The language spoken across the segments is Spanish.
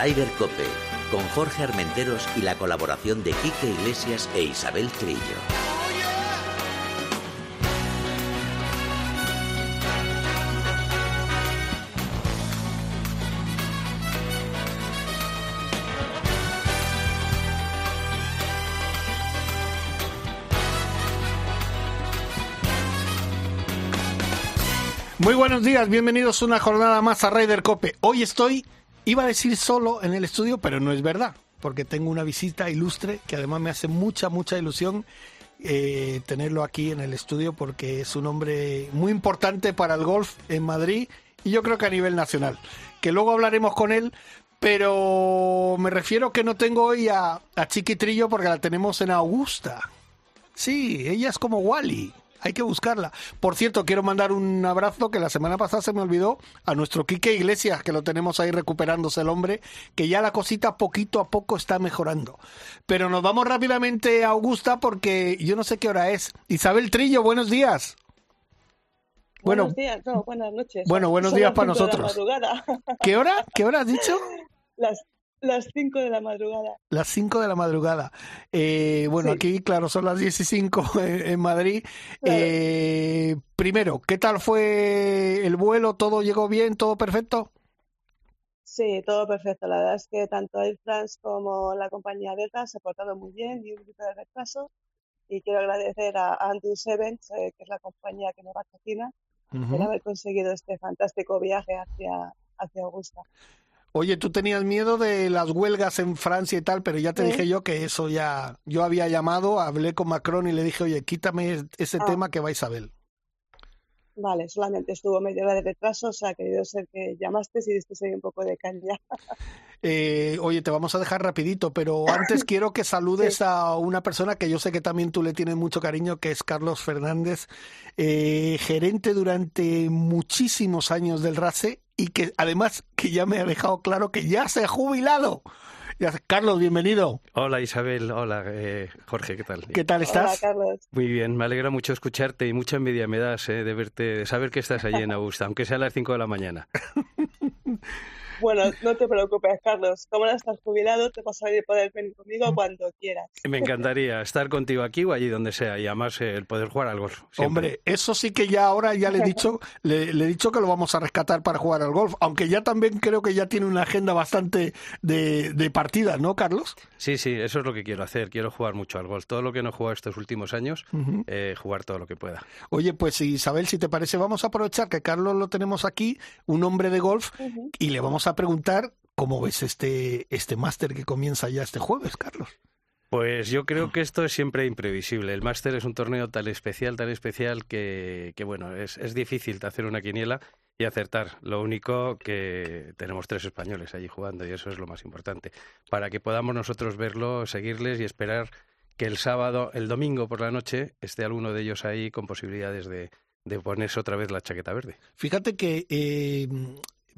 Rider Cope, con Jorge Armenteros y la colaboración de Quique Iglesias e Isabel Trillo. Muy buenos días, bienvenidos una jornada más a Raider Cope. Hoy estoy, iba a decir solo en el estudio, pero no es verdad, porque tengo una visita ilustre que además me hace mucha, mucha ilusión eh, tenerlo aquí en el estudio porque es un hombre muy importante para el golf en Madrid y yo creo que a nivel nacional. Que luego hablaremos con él, pero me refiero que no tengo hoy a, a Chiquitrillo porque la tenemos en Augusta. Sí, ella es como Wally. Hay que buscarla. Por cierto, quiero mandar un abrazo que la semana pasada se me olvidó a nuestro Quique Iglesias, que lo tenemos ahí recuperándose el hombre, que ya la cosita poquito a poco está mejorando. Pero nos vamos rápidamente a Augusta porque yo no sé qué hora es. Isabel Trillo, buenos días. Bueno, buenos días, no, buenas noches. Bueno, buenos días para nosotros. ¿Qué hora? ¿Qué hora has dicho? Las las 5 de la madrugada. Las 5 de la madrugada. Eh, bueno, aquí, claro, son las 10 y 5 en, Madrid. Eh, primero, ¿qué tal fue el vuelo? ¿Todo llegó bien? ¿Todo perfecto? Sí, todo perfecto. La verdad es que tanto Air France como la compañía Delta se portaron muy bien y un poquito de retraso. Y quiero agradecer a Andrew Sevens, eh, que es la compañía que nos patrocina, uh por haber conseguido este fantástico viaje hacia, hacia Augusta. Oye, tú tenías miedo de las huelgas en Francia y tal, pero ya te dije yo que eso ya. Yo había llamado, hablé con Macron y le dije, oye, quítame ese ah. tema que va Isabel. Vale, solamente estuvo media hora de retraso, o sea, ha querido ser que llamaste y diste un poco de caña. Eh, oye, te vamos a dejar rapidito, pero antes quiero que saludes a una persona que yo sé que también tú le tienes mucho cariño, que es Carlos Fernández, eh, gerente durante muchísimos años del RACE y que además que ya me ha dejado claro que ya se ha jubilado. Carlos, bienvenido. Hola Isabel, hola eh, Jorge, ¿qué tal? ¿Qué tal estás? Hola, Carlos. Muy bien, me alegra mucho escucharte y mucha envidia me das eh, de verte, de saber que estás allí en Augusta, aunque sea a las 5 de la mañana. Bueno, no te preocupes, Carlos. Como no estás jubilado, te vas a poder venir conmigo cuando quieras. Me encantaría estar contigo aquí o allí donde sea y además eh, el poder jugar al golf. Hombre, eso sí que ya ahora ya le he dicho, le, he dicho que lo vamos a rescatar para jugar al golf, aunque ya también creo que ya tiene una agenda bastante de, de partidas, ¿no, Carlos? Sí, sí, eso es lo que quiero hacer. Quiero jugar mucho al golf. Todo lo que no he jugado estos últimos años, eh, jugar todo lo que pueda. Oye, pues Isabel, si te parece, vamos a aprovechar que Carlos lo tenemos aquí, un hombre de golf, y le vamos a preguntar cómo ves este, este máster que comienza ya este jueves, Carlos. Pues yo creo que esto es siempre imprevisible. El máster es un torneo tan especial, tan especial que, que bueno, es, es difícil hacer una quiniela y acertar. Lo único que tenemos tres españoles allí jugando y eso es lo más importante. Para que podamos nosotros verlo, seguirles y esperar que el sábado, el domingo por la noche, esté alguno de ellos ahí con posibilidades de, de ponerse otra vez la chaqueta verde. Fíjate que eh,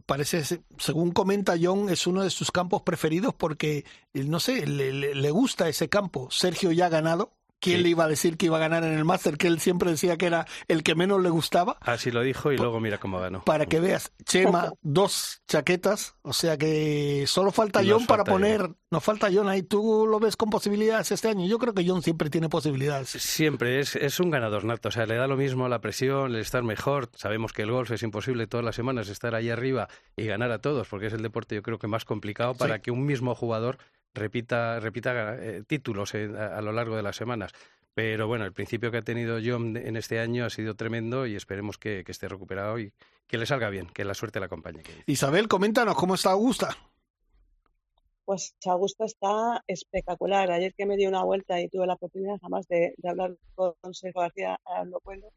parece, según comenta John, es uno de sus campos preferidos porque, no sé, le, le, gusta ese campo. Sergio ya ha ganado, ¿Quién le iba a decir que iba a ganar en el máster? Que él siempre decía que era el que menos le gustaba. Así lo dijo y luego mira cómo ganó. Para que veas, Chema, dos chaquetas, o sea que solo falta John para poner. Nos falta John ahí. ¿Tú lo ves con posibilidades este año? Yo creo que John siempre tiene posibilidades. Siempre, es, es un ganador nato. O sea, le da lo mismo la presión, el estar mejor. Sabemos que el golf es imposible todas las semanas estar ahí arriba y ganar a todos, porque es el deporte yo creo que más complicado para que un mismo jugador repita, repita eh, títulos a, lo largo de las semanas. Pero bueno, el principio que ha tenido John en este año ha sido tremendo y esperemos que, esté recuperado y que le salga bien, que la suerte la acompañe. Isabel, coméntanos cómo está Augusta. Pues Augusta está espectacular. Ayer que me di una vuelta y tuve la oportunidad jamás de, hablar con Sergio García lo puedo.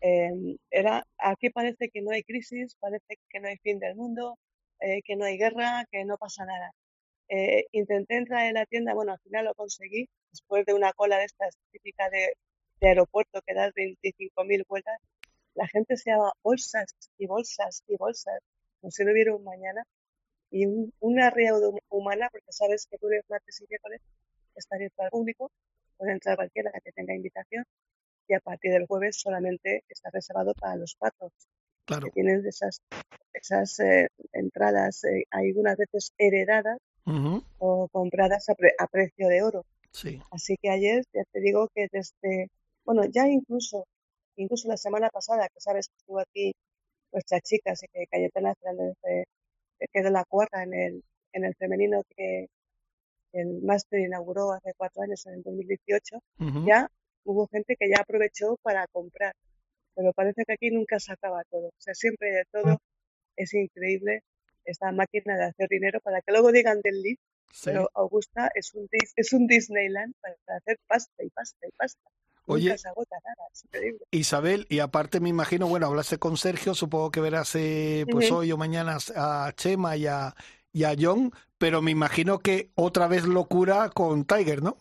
Eh, era, aquí parece que no hay crisis, parece que no hay fin del mundo, eh, que no hay guerra, que no pasa nada. Eh, intenté entrar en la tienda, bueno, al final lo conseguí, después de una cola de estas típica de, aeropuerto que das 25.000 vueltas, la gente se llama bolsas y bolsas y bolsas, como si no hubiera un mañana, y una reunión humana, porque sabes que lunes, martes y miércoles está abierto al público, puede entrar cualquiera que tenga invitación, y a partir del jueves solamente está reservado para los patos. que tienen esas, esas eh, entradas, eh, algunas veces heredadas o compradas a, a, precio de oro. Sí. Así que ayer ya te digo que desde, bueno, ya incluso, incluso la semana pasada, que sabes que estuvo aquí nuestras chicas y que Cayetana Fernández quedó la cuarta en el, en el femenino que el máster inauguró hace cuatro años, en el 2018, ya hubo gente que ya aprovechó para comprar. Pero parece que aquí nunca se acaba todo. O sea, siempre de todo es increíble esta máquina de hacer dinero para que luego digan del lead. Pero Augusta es un, es un Disneyland para hacer pasta y pasta y pasta. Oye. Isabel, y aparte me imagino, bueno, hablaste con Sergio, supongo que verás eh, pues hoy o mañana a Chema y a, y a John, pero me imagino que otra vez locura con Tiger, ¿no?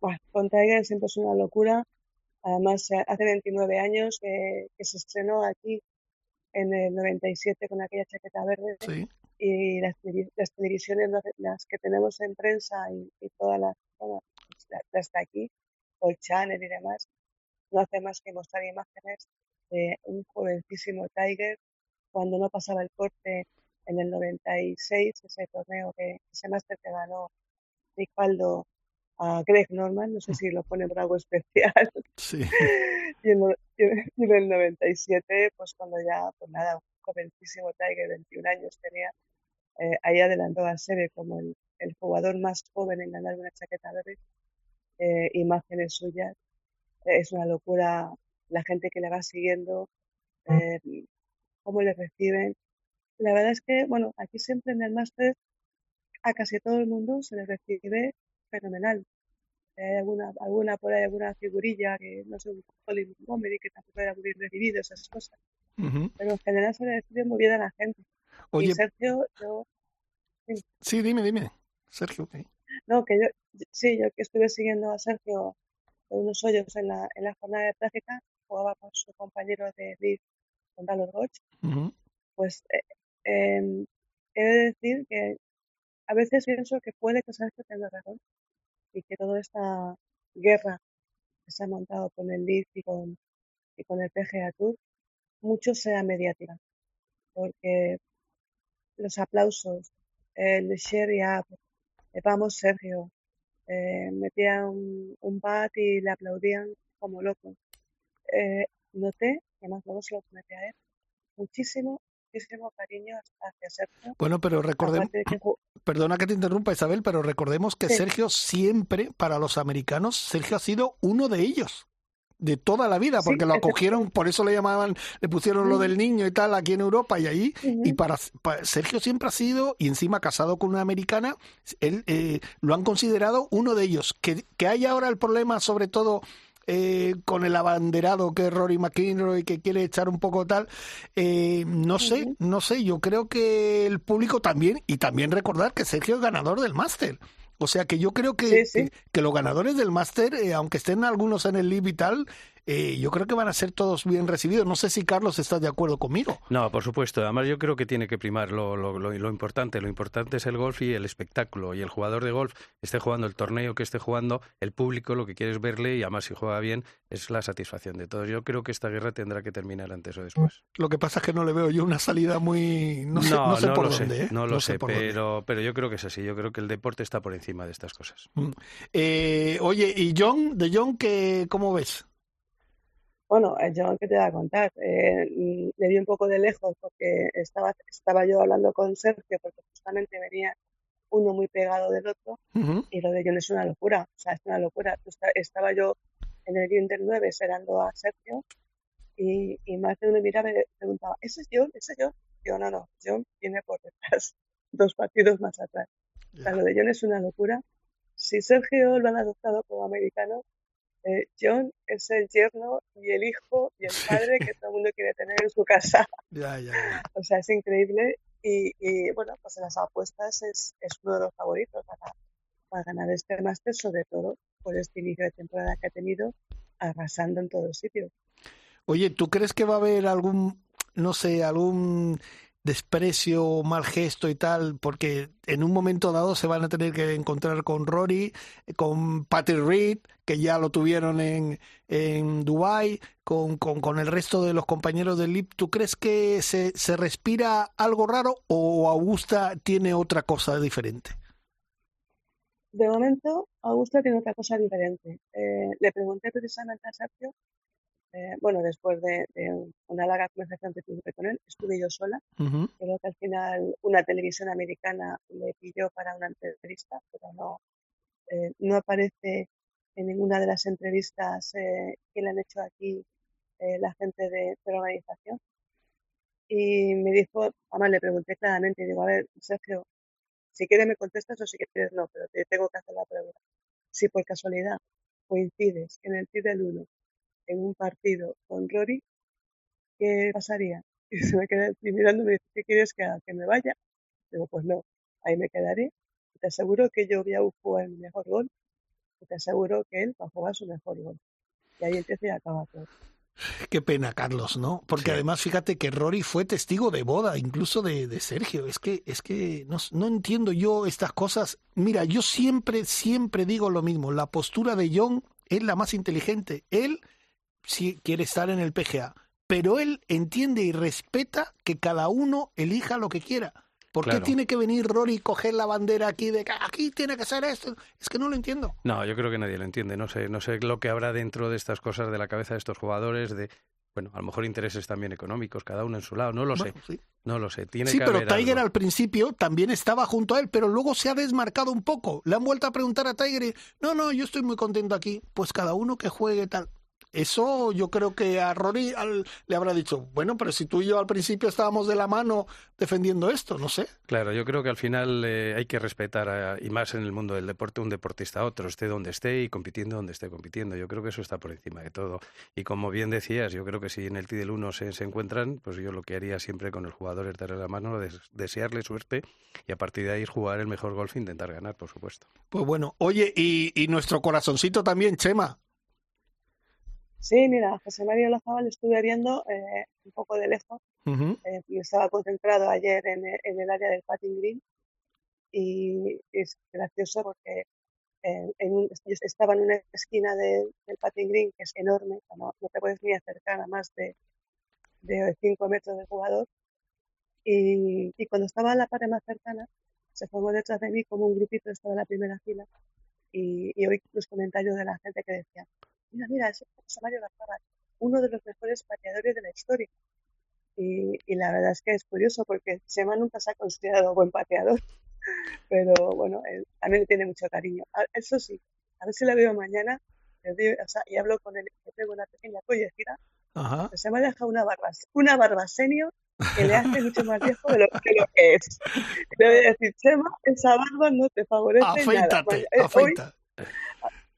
Bueno, con Tiger siempre es una locura. Además, hace 29 años que, se estrenó aquí en el 97 con aquella chaqueta verde. Sí. Y las, las, televisiones, las que tenemos en prensa y, todas las, todas de aquí, el Channel y demás, no hace más que mostrar imágenes de un jovencísimo Tiger cuando no pasaba el corte en el 96, ese torneo, que, ese máster que ganó Nick Faldo a Greg Norman, no sé mm. si lo pone por algo especial. Sí. y, en, el 97, pues cuando ya, pues nada, un jovencísimo Tiger, 21 años tenía, eh, ahí adelantó a Seve como el, jugador más joven en ganar una chaqueta verde, eh, imágenes suyas. es una locura la gente que le va siguiendo, eh, cómo le reciben. La verdad es que, bueno, aquí siempre en el máster a casi todo el mundo se le recibe fenomenal. Hay alguna, alguna por ahí, alguna figurilla que no sé, un Colin Montgomery que tampoco era muy bien recibido, esas cosas. Pero en general se le recibe muy bien a la gente. Oye, y Sergio, yo. Sí. dime, dime. Sergio. No, que yo, sí, yo que estuve siguiendo a Sergio unos hoyos en la, en la jornada de práctica, jugaba con su compañero de League, con Dallas Roche. Pues eh, eh, he de decir que a veces pienso que puede que Sergio tenga razón y que toda esta guerra que se ha montado con el Leeds y con, y con el PGA Tour, mucho sea mediática, porque los aplausos, el share up, eh, vamos Sergio, eh, metían un, bat y le aplaudían como locos. Eh, noté que más luego se lo comete a él. Muchísimo, muchísimo cariño hacia Sergio. Bueno, pero recordemos, perdona que te interrumpa Isabel, pero recordemos que Sergio siempre, para los americanos, Sergio ha sido uno de ellos de toda la vida, porque lo acogieron, por eso le llamaban, le pusieron lo del niño y tal aquí en Europa y ahí, y para, Sergio siempre ha sido, y encima casado con una americana, él eh, lo han considerado uno de ellos. Que, que hay ahora el problema, sobre todo eh, con el abanderado que es Rory McIlroy que quiere echar un poco tal eh, no sé no sé yo creo que el público también y también recordar que Sergio es ganador del máster. O sea que yo creo que, que, los ganadores del máster, eh, aunque estén algunos en el LIB y tal, eh, yo creo que van a ser todos bien recibidos. No sé si Carlos está de acuerdo conmigo. No, por supuesto. Además, yo creo que tiene que primar lo, lo, lo, importante. Lo importante es el golf y el espectáculo. Y el jugador de golf esté jugando el torneo que esté jugando, el público lo que quiere es verle y además si juega bien es la satisfacción de todos. Yo creo que esta guerra tendrá que terminar antes o después. Lo que pasa es que no le veo yo una salida muy... No sé, no, sé por dónde. ¿eh? No lo sé, pero, pero yo creo que es así. Yo creo que el deporte está por encima de estas cosas. Mm. Eh, oye, ¿y John? ¿De John qué, cómo ves? Bueno, John, ¿qué te va a contar? Eh, le vi un poco de lejos porque estaba, estaba yo hablando con Sergio porque justamente venía uno muy pegado del otro y lo de John es una locura, o sea, es una locura. Estaba yo en el Inter 9 esperando a Sergio y, y más de uno miraba y preguntaba, ¿ese es John? ¿ese es John? Yo, no, no, John viene por detrás, dos partidos más atrás. O sea, lo de John es una locura. Si Sergio lo han adoptado como americano, eh, John es el yerno y el hijo y el padre que todo el mundo quiere tener en su casa. Ya, ya, O sea, es increíble. Y, bueno, pues en las apuestas es, es uno de los favoritos para, para ganar este máster, sobre todo por este inicio de temporada que ha tenido, arrasando en todos sitios. Oye, ¿tú crees que va a haber algún, no sé, algún desprecio, mal gesto y tal, porque en un momento dado se van a tener que encontrar con Rory, con Patrick Reed, que ya lo tuvieron en, en Dubai, con, con, con, el resto de los compañeros del LIP. ¿Tú crees que se, se respira algo raro o Augusta tiene otra cosa diferente? De momento, Augusta tiene otra cosa diferente. Eh, le pregunté precisamente a Sergio eh, bueno, después de, una larga conversación que tuve con él, estuve yo sola. Creo que al final una televisión americana le pidió para una entrevista, pero no, eh, no aparece en ninguna de las entrevistas eh, que le han hecho aquí la gente de, la organización. Y me dijo, además le pregunté claramente, y digo, a ver, Sergio, si quieres me contestas o si quieres no, pero te tengo que hacer la pregunta. Si por casualidad coincides en el TID del 1 en un partido con Rory, ¿qué pasaría? Y se me queda mirando y me dice, ¿qué quieres que haga? ¿Que me vaya? Digo, pues no, ahí me quedaré. te aseguro que yo voy a jugar el mejor gol. Y te aseguro que él va a jugar su mejor gol. Y ahí empieza y acaba todo. Qué pena, Carlos, ¿no? Porque además fíjate que Rory fue testigo de boda, incluso de, de Sergio. Es que, es que no, no, entiendo yo estas cosas. Mira, yo siempre, siempre digo lo mismo. La postura de John es la más inteligente. Él si quiere estar en el PGA, pero él entiende y respeta que cada uno elija lo que quiera. ¿Por qué tiene que venir Rory y coger la bandera aquí de que aquí tiene que ser esto? Es que no lo entiendo. No, yo creo que nadie lo entiende. No sé, no sé lo que habrá dentro de estas cosas de la cabeza de estos jugadores, de bueno, a lo mejor intereses también económicos, cada uno en su lado, no lo sé. No lo sé. Tiene sí, que pero Tiger al principio también estaba junto a él, pero luego se ha desmarcado un poco. Le han vuelto a preguntar a Tiger y, no, no, yo estoy muy contento aquí. Pues cada uno que juegue tal. Eso yo creo que a Rory le habrá dicho, bueno, pero si tú y yo al principio estábamos de la mano defendiendo esto, no sé. Claro, yo creo que al final eh, hay que respetar, y más en el mundo del deporte, un deportista a otro, esté donde esté y compitiendo donde esté compitiendo. Yo creo que eso está por encima de todo. Y como bien decías, yo creo que si en el TI del 1 se, se, encuentran, pues yo lo que haría siempre con el jugador es darle la mano, desearle suerte y a partir de ahí jugar el mejor golf e intentar ganar, por supuesto. Pues bueno, oye, y, y nuestro corazoncito también, Chema, Sí, mira, José María Lozabal estuve viendo eh, un poco de lejos. Eh, estaba concentrado ayer en, el área del patting green y es gracioso porque eh, estaba en una esquina del patting green que es enorme, no, te puedes ni acercar a más de, de 5 metros del jugador. Y, cuando estaba en la parte más cercana, se formó detrás de mí como un grupito, estaba en la primera fila y, y oí los comentarios de la gente que decía, mira, mira, es Mario uno de los mejores pateadores de la historia. Y, la verdad es que es curioso porque Sema nunca se ha considerado buen pateador, pero bueno, él, también le tiene mucho cariño. Eso sí, a ver si la veo mañana y hablo con él, le tengo una pequeña collecida. Se me ha dejado una barba, una barba senior que le hace mucho más viejo de lo, que es. Le voy a decir, Chema, esa barba no te favorece afeítate, nada. Afeita.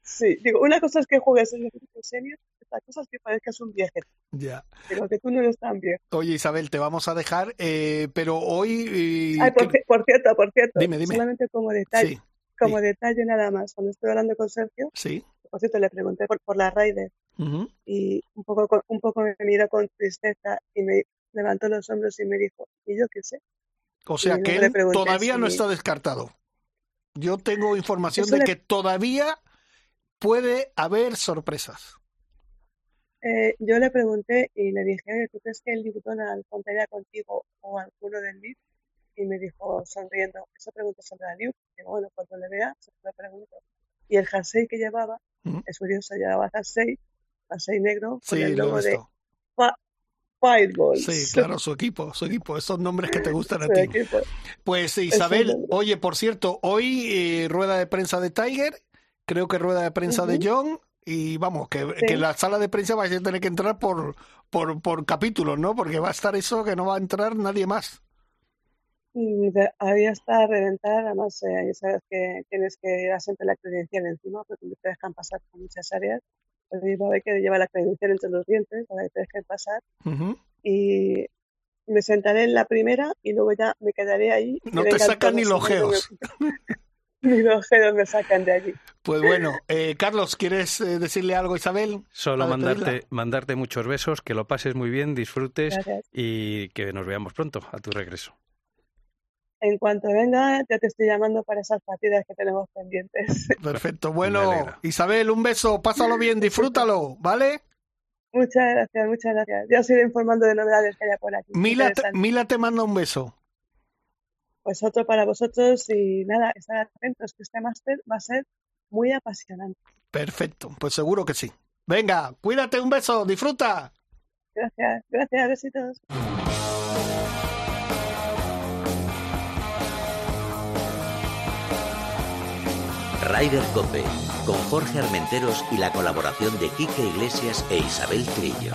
Sí, digo, una cosa es que juegues en el equipo senior, otra cosa es que parezcas un viejo. Ya. Pero que tú no eres tan viejo. Oye, Isabel, te vamos a dejar, eh, pero hoy... Ay, por, cierto, por cierto, dime, dime. solamente como detalle, como detalle nada más, cuando estoy hablando con Sergio, sí. por cierto, le pregunté por, por la Raider y un poco, un poco me miró con tristeza y me levantó los hombros y me dijo, ¿y yo qué sé? O sea que él todavía no está descartado. Yo tengo información de que todavía puede haber sorpresas. Eh, yo le pregunté y le dije, ¿tú crees que el Newton contaría contigo o alguno del LIB? Y me dijo, sonriendo, esa pregunta sobre la Liu. Digo, bueno, cuando le vea, se lo pregunto. Y el jersey que llevaba, mm. es curioso, llevaba jersey, jersey negro, con el logo de Fireball. Sí, claro, su equipo, su equipo, esos nombres que te gustan a ti. Pues Isabel, oye, por cierto, hoy eh, rueda de prensa de Tiger creo que rueda de prensa de John y vamos, que, la sala de prensa va a tener que entrar por, por, por capítulos, ¿no? Porque va a estar eso que no va a entrar nadie más. Ahí está reventar, además eh, ya sabes que tienes que llevar siempre la credencial encima porque te dejan pasar por muchas áreas. El mismo ve que lleva la credencial entre los dientes para que te dejen pasar. Y me sentaré en la primera y luego ya me quedaré ahí. No te sacan ni los geos. Ni los gedos me sacan de allí. Pues bueno, eh, Carlos, ¿quieres eh, decirle algo a Isabel? Solo mandarte, mandarte muchos besos, que lo pases muy bien, disfrutes Gracias. y que nos veamos pronto a tu regreso. En cuanto venga, ya te estoy llamando para esas partidas que tenemos pendientes. Perfecto. Bueno. Isabel, un beso, pásalo bien, disfrútalo, ¿vale? Muchas gracias, muchas gracias. Ya os iré informando de novedades que haya por aquí. Mila te. Mila te manda un beso. Pues otro para vosotros y nada, estar atentos que este máster va a ser muy apasionante. Perfecto, pues seguro que sí. Venga, cuídate, un beso, disfruta. Gracias, gracias, besitos. Rider Cope, con Jorge Armenteros y la colaboración de Quique Iglesias e Isabel Trillo.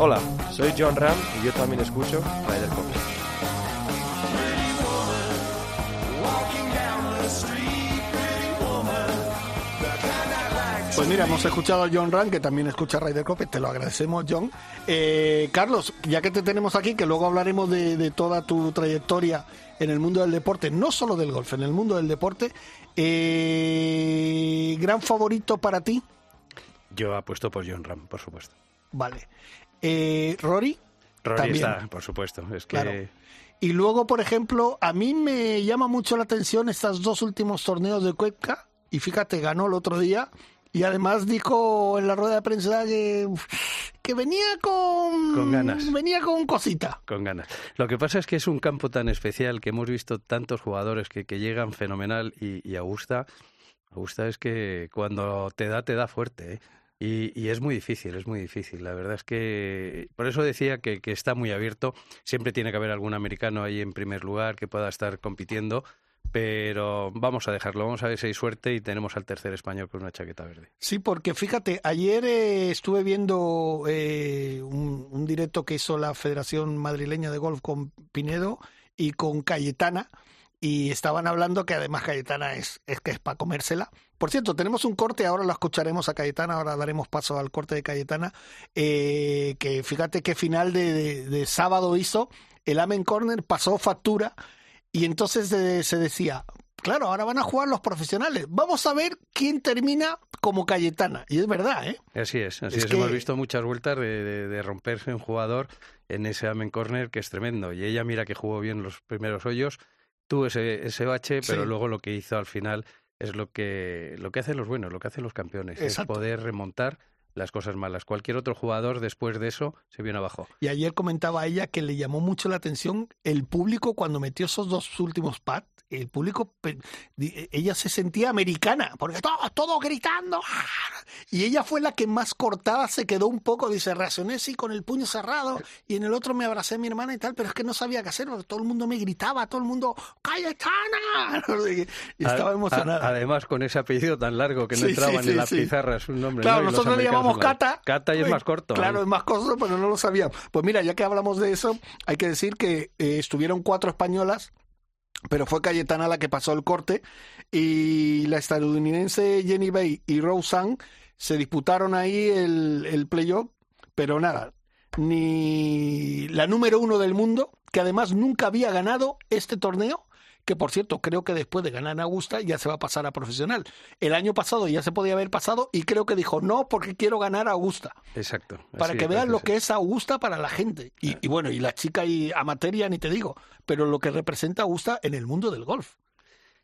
Hola, soy John Ram y yo también escucho Rider Cope. Pues mira, hemos escuchado a John Rand, que también escucha Ryder Cope, te lo agradecemos, John. Eh, Carlos, ya que te tenemos aquí, que luego hablaremos de, de toda tu trayectoria en el mundo del deporte, no solo del golf, en el mundo del deporte, eh, ¿gran favorito para ti? Yo apuesto por John Ram, por supuesto. Vale. Eh, Rory, Rory También. está, por supuesto. Es que Claro. Y luego, por ejemplo, a mí me llama mucho la atención estos dos últimos torneos de Cuenca. Y fíjate, ganó el otro día. Y además dijo en la rueda de prensa que, que venía con... Con ganas. Venía con cosita. Con ganas. Lo que pasa es que es un campo tan especial que hemos visto tantos jugadores que, que llegan fenomenal y, y Augusta, Augusta es que cuando te da, te da fuerte. ¿eh? Y, y es muy difícil, es muy difícil. La verdad es que por eso decía que, que está muy abierto. Siempre tiene que haber algún americano ahí en primer lugar que pueda estar compitiendo. Pero vamos a dejarlo, vamos a ver si hay suerte y tenemos al tercer español con una chaqueta verde. Sí, porque fíjate, ayer eh, estuve viendo eh, un, un directo que hizo la Federación Madrileña de Golf con Pinedo y con Cayetana y estaban hablando que además Cayetana es, es que es para comérsela. Por cierto, tenemos un corte, ahora lo escucharemos a Cayetana, ahora daremos paso al corte de Cayetana, eh, que fíjate qué final de, de- de sábado hizo, el Amen Corner pasó factura y entonces eh, se decía, claro, ahora van a jugar los profesionales, vamos a ver quién termina como Cayetana. Y es verdad, ¿eh? Así es, así Es es. que- Hemos visto muchas vueltas de, de- de romperse un jugador en ese amen corner que es tremendo. Y ella mira que jugó bien los primeros hoyos, tuvo ese, ese bache, pero Sí. luego lo que hizo al final es lo que, lo que hacen los buenos, lo que hacen los campeones, Exacto. es poder remontar las cosas malas. Cualquier otro jugador después de eso se viene abajo. Y ayer comentaba ella que le llamó mucho la atención el público cuando metió esos dos últimos pads. El público, di- ella se sentía americana, porque todo, todo gritando. ¡ah! Y ella fue la que más cortada se quedó un poco. Dice, reaccioné así con el puño cerrado y en el otro me abracé a mi hermana y tal, pero es que no sabía qué hacer, porque todo el mundo me gritaba, todo el mundo, ¡Cayetana! Y estaba emocionada. además, con ese apellido tan largo que no Sí, entraban sí, en las sí, sí. pizarras, un nombre. Claro, nosotros le americanos llamamos Cata. Cata y es más corto. Claro, ¿no? es más corto, pero no lo sabía. Pues mira, ya que hablamos de eso, hay que decir que eh, estuvieron cuatro españolas, pero fue Cayetana la que pasó el corte y la estadounidense Jenny Bay y Roseanne se disputaron ahí el, el playoff, pero nada, ni la número uno del mundo, que además nunca había ganado este torneo, que por cierto creo que después de ganar en Augusta ya se va a pasar a profesional. El año pasado ya se podía haber pasado y creo que dijo no porque quiero ganar a Augusta, Exacto. para que es, vean lo que es Augusta para la gente. Y, y bueno, y la chica y amateur ya ni te digo, pero lo que representa Augusta en el mundo del golf.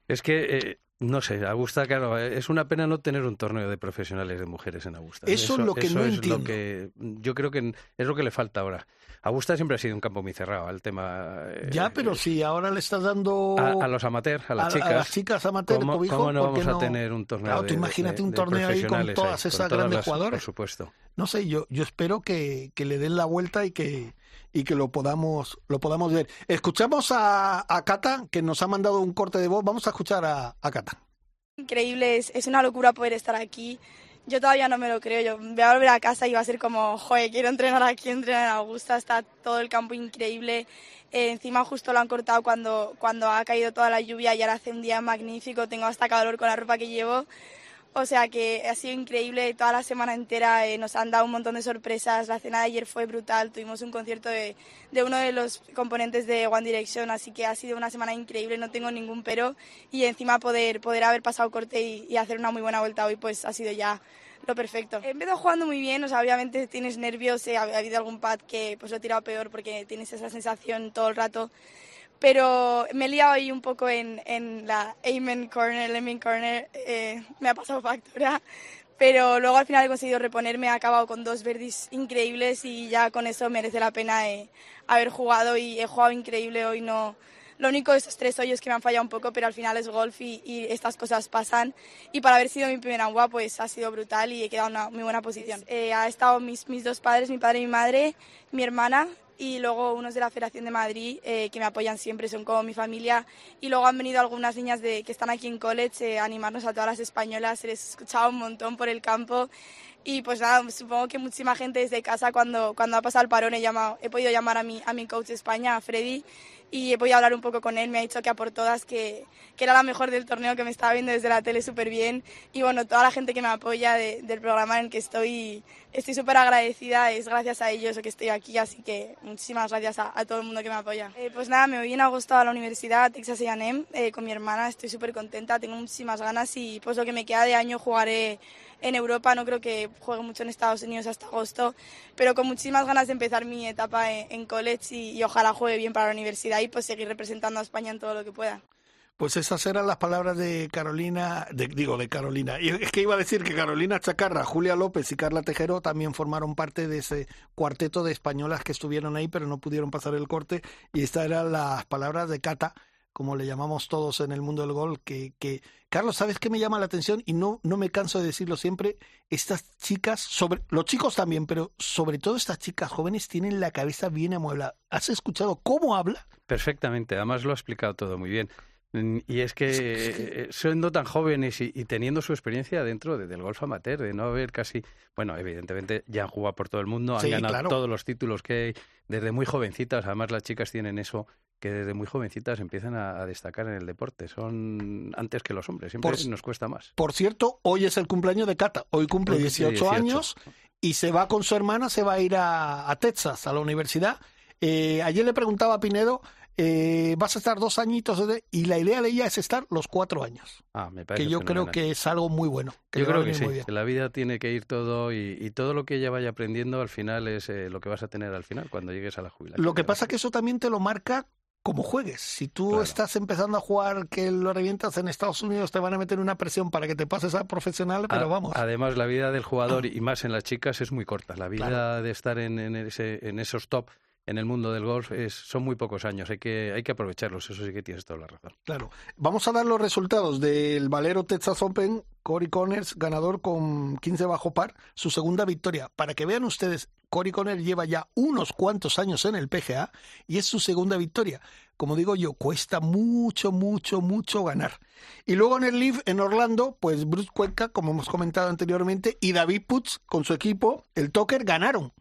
Es que, eh, no sé, Augusta, claro, es una pena no tener un torneo de profesionales de mujeres en Augusta. Eso es lo que no es entiendo. Lo que, yo creo que es lo que le falta ahora. Augusta siempre ha sido un campo muy cerrado al tema. eh, Ya, pero si ahora le estás dando A, a los amateurs, a las a- a chicas. las chicas amateur ¿Cómo, cobijo, cómo no ¿por qué vamos a tener un torneo Claro, de, tú imagínate de- un de torneo ahí con todas ahí, esas con todas grandes las- jugadoras. Por supuesto. no sé, yo, yo espero que, que le den la vuelta y que, y que lo podamos, lo podamos ver. Escuchamos a, a Cata, que nos ha mandado un corte de voz. Vamos a escuchar a, a Cata. Increíble, es, es una locura poder estar aquí. Yo todavía no me lo creo, yo voy a volver a casa y va a ser como, joder, quiero entrenar aquí, entrenar en Augusta, está todo el campo increíble. Eh, encima justo lo han cortado cuando, cuando ha caído toda la lluvia y ahora hace un día magnífico, tengo hasta calor con la ropa que llevo. O sea que ha sido increíble, toda la semana entera eh, nos han dado un montón de sorpresas, la cena de ayer fue brutal, tuvimos un concierto de, de, uno de los componentes de One Direction, así que ha sido una semana increíble, no tengo ningún pero y encima poder, poder haber pasado corte y, hacer una muy buena vuelta hoy pues ha sido ya lo perfecto. He empezado jugando muy bien, o sea, obviamente tienes nervios, eh, ha habido algún pad que pues lo he tirado peor porque tienes esa sensación todo el rato pero me he liado ahí un poco en, en la Amen Corner, el Amen Corner, eh, me ha pasado factura, pero luego al final he conseguido reponerme, he acabado con dos verdis increíbles y ya con eso merece la pena eh, haber jugado y he jugado increíble hoy, no... Lo único de esos tres hoyos que me han fallado un poco, pero al final es golf y, y estas cosas pasan. Y para haber sido mi primera agua, pues ha sido brutal y he quedado en una muy buena posición. Eh, ha estado mis, mis dos padres, mi padre y mi madre, mi hermana, y luego unos de la Federación de Madrid eh, que me apoyan siempre, son como mi familia. Y luego han venido algunas niñas de, que están aquí en college eh, a animarnos a todas las españolas, se les escuchaba un montón por el campo. Y pues nada, supongo que muchísima gente desde casa cuando, cuando ha pasado el parón he, llamado, he podido llamar a mi, a mi coach de España, a Freddy, y he podido hablar un poco con él, me ha dicho que a por todas, que, que era la mejor del torneo, que me estaba viendo desde la tele súper bien. Y bueno, toda la gente que me apoya de, del programa en el que estoy, estoy súper agradecida, es gracias a ellos que estoy aquí, así que muchísimas gracias a, a todo el mundo que me apoya. Eh, pues nada, me voy en agosto a la universidad, Texas A&M, eh, con mi hermana, estoy súper contenta, tengo muchísimas ganas y pues lo que me queda de año jugaré en Europa, no creo que juegue mucho en Estados Unidos hasta agosto, pero con muchísimas ganas de empezar mi etapa en, college y, ojalá juegue bien para la universidad y pues seguir representando a España en todo lo que pueda. Pues esas eran las palabras de Carolina, digo de Carolina. Y es que iba a decir que Carolina Chacarra, Julia López y Carla Tejero también formaron parte de ese cuarteto de españolas que estuvieron ahí, pero no pudieron pasar el corte. Y estas eran las palabras de Cata, como le llamamos todos en el mundo del gol, que, que Carlos, ¿sabes qué me llama la atención? Y no, no me canso de decirlo siempre, estas chicas, sobre, los chicos también, pero sobre todo estas chicas jóvenes tienen la cabeza bien amueblada. ¿Has escuchado cómo habla? Perfectamente, además lo ha explicado todo muy bien. Y es que siendo tan jóvenes y, y, teniendo su experiencia dentro de, del golf amateur, de no haber casi, bueno, evidentemente ya han jugado por todo el mundo, han Sí, ganado claro. todos los títulos que hay desde muy jovencitas. Además las chicas tienen eso que desde muy jovencitas empiezan a, a destacar en el deporte. Son antes que los hombres, siempre Por- nos cuesta más. Por cierto, hoy es el cumpleaños de Cata. Hoy cumple Hoy cumple 18, 18. años y se va con su hermana, se va a ir a, a Texas, a la universidad. Eh, ayer le preguntaba a Pinedo, eh, vas a estar dos añitos y la idea de ella es estar los cuatro años, Ah, me parece que yo creo que es algo muy bueno. que Yo creo que sí, que la vida tiene que ir todo y, y todo lo que ella vaya aprendiendo al final es eh, lo que vas a tener al final cuando llegues a la jubilación. Lo que pasa que eso también te lo marca como juegues. Si tú Claro. estás empezando a jugar que lo revientas en Estados Unidos, te van a meter una presión para que te pases a profesional, pero A- vamos. Además, la vida del jugador y más en las chicas es muy corta. La vida Claro. de estar en, en ese, en esos top en el mundo del golf es, son muy pocos años. Hay que, hay que aprovecharlos. Eso sí que tienes toda la razón. Claro. Vamos a dar los resultados del Valero Texas Open. Cory Connors, ganador con 15 bajo par, su segunda victoria. Para que vean ustedes, Cory Connors lleva ya unos cuantos años en el PGA y es su segunda victoria. Como digo yo, cuesta mucho, mucho, mucho ganar. Y luego en el Leaf en Orlando, pues Bruce Cuenca, como hemos comentado anteriormente, y David Putz con su equipo, el Toker, ganaron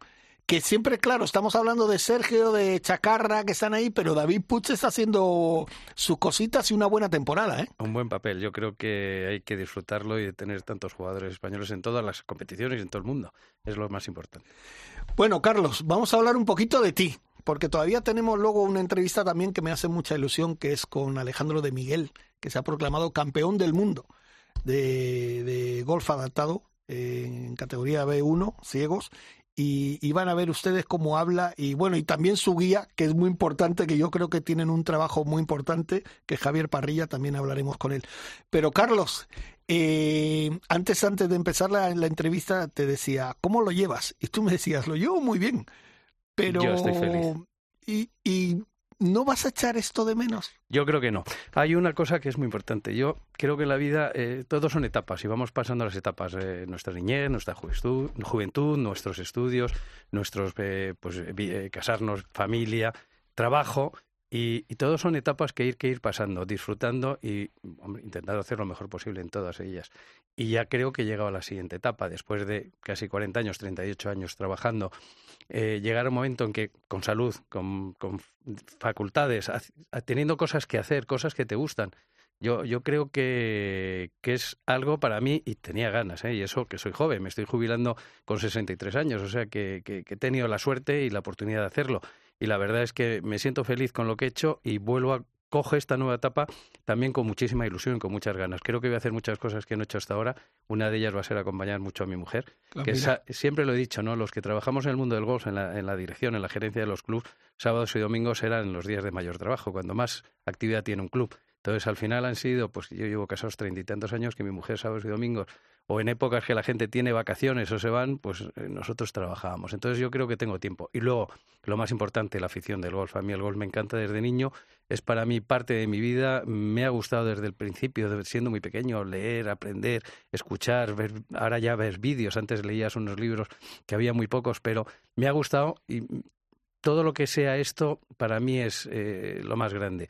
que siempre, claro, estamos hablando de Sergio, de Chacarra, que están ahí, pero David Puig está haciendo sus cositas y una buena temporada, ¿eh? Un buen papel. Yo creo que hay que disfrutarlo y de tener tantos jugadores españoles en todas las competiciones y en todo el mundo. Es lo más importante. Bueno, Carlos, vamos a hablar un poquito de ti, porque todavía tenemos luego una entrevista también que me hace mucha ilusión, que es con Alejandro de Miguel, que se ha proclamado campeón del mundo de, de golf adaptado eh, en categoría B1, ciegos, y, y, van a ver ustedes cómo habla y bueno, y también su guía, que es muy importante, que yo creo que tienen un trabajo muy importante, que Javier Parrilla, también hablaremos con él. Pero Carlos, eh, antes, antes de empezar la, la, entrevista, te decía, ¿cómo lo llevas? Y tú me decías, lo llevo muy bien, pero... Yo estoy feliz. Y, y ¿No vas a echar esto de menos? Yo creo que no. Hay una cosa que es muy importante. Yo creo que en la vida eh, todos son etapas y vamos pasando las etapas. Eh, nuestra niñez, nuestra juventud, juventud nuestros estudios, nuestros, eh, pues, casarnos, familia, trabajo. Y, y, todos son etapas que ir que ir pasando, disfrutando y intentando hacer lo mejor posible en todas ellas. Y ya creo que he llegado a la siguiente etapa, después de casi 40 años, 38 años trabajando, eh, llegar a un momento en que con salud, con, con facultades, teniendo cosas que hacer, cosas que te gustan, Yo, yo creo que, que es algo para mí, y tenía ganas, ¿eh? y eso que soy joven, me estoy jubilando con 63 años, o sea que, que he tenido la suerte y la oportunidad de hacerlo. Y la verdad es que me siento feliz con lo que he hecho y vuelvo a coge esta nueva etapa también con muchísima ilusión, con muchas ganas. Creo que voy a hacer muchas cosas que no he hecho hasta ahora. Una de ellas va a ser acompañar mucho a mi mujer, Ah, que siempre lo he dicho, ¿no? Los que trabajamos en el mundo del golf, en la, en la dirección, en la gerencia de los clubes, sábados y domingos eran los días de mayor trabajo, cuando más actividad tiene un club. Entonces, al final han sido, pues yo llevo casados treinta y tantos años, que mi mujer sábados y domingos, o en épocas que la gente tiene vacaciones o se van, pues eh, nosotros trabajábamos. Entonces, yo creo que tengo tiempo. Y luego, lo más importante, la afición del golf. A mí el golf me encanta desde niño, es para mí parte de mi vida. Me ha gustado desde el principio, siendo muy pequeño, leer, aprender, escuchar, ver, ahora ya ver vídeos. Antes leías unos libros que había muy pocos, pero me ha gustado y todo lo que sea esto para mí es eh, lo más grande.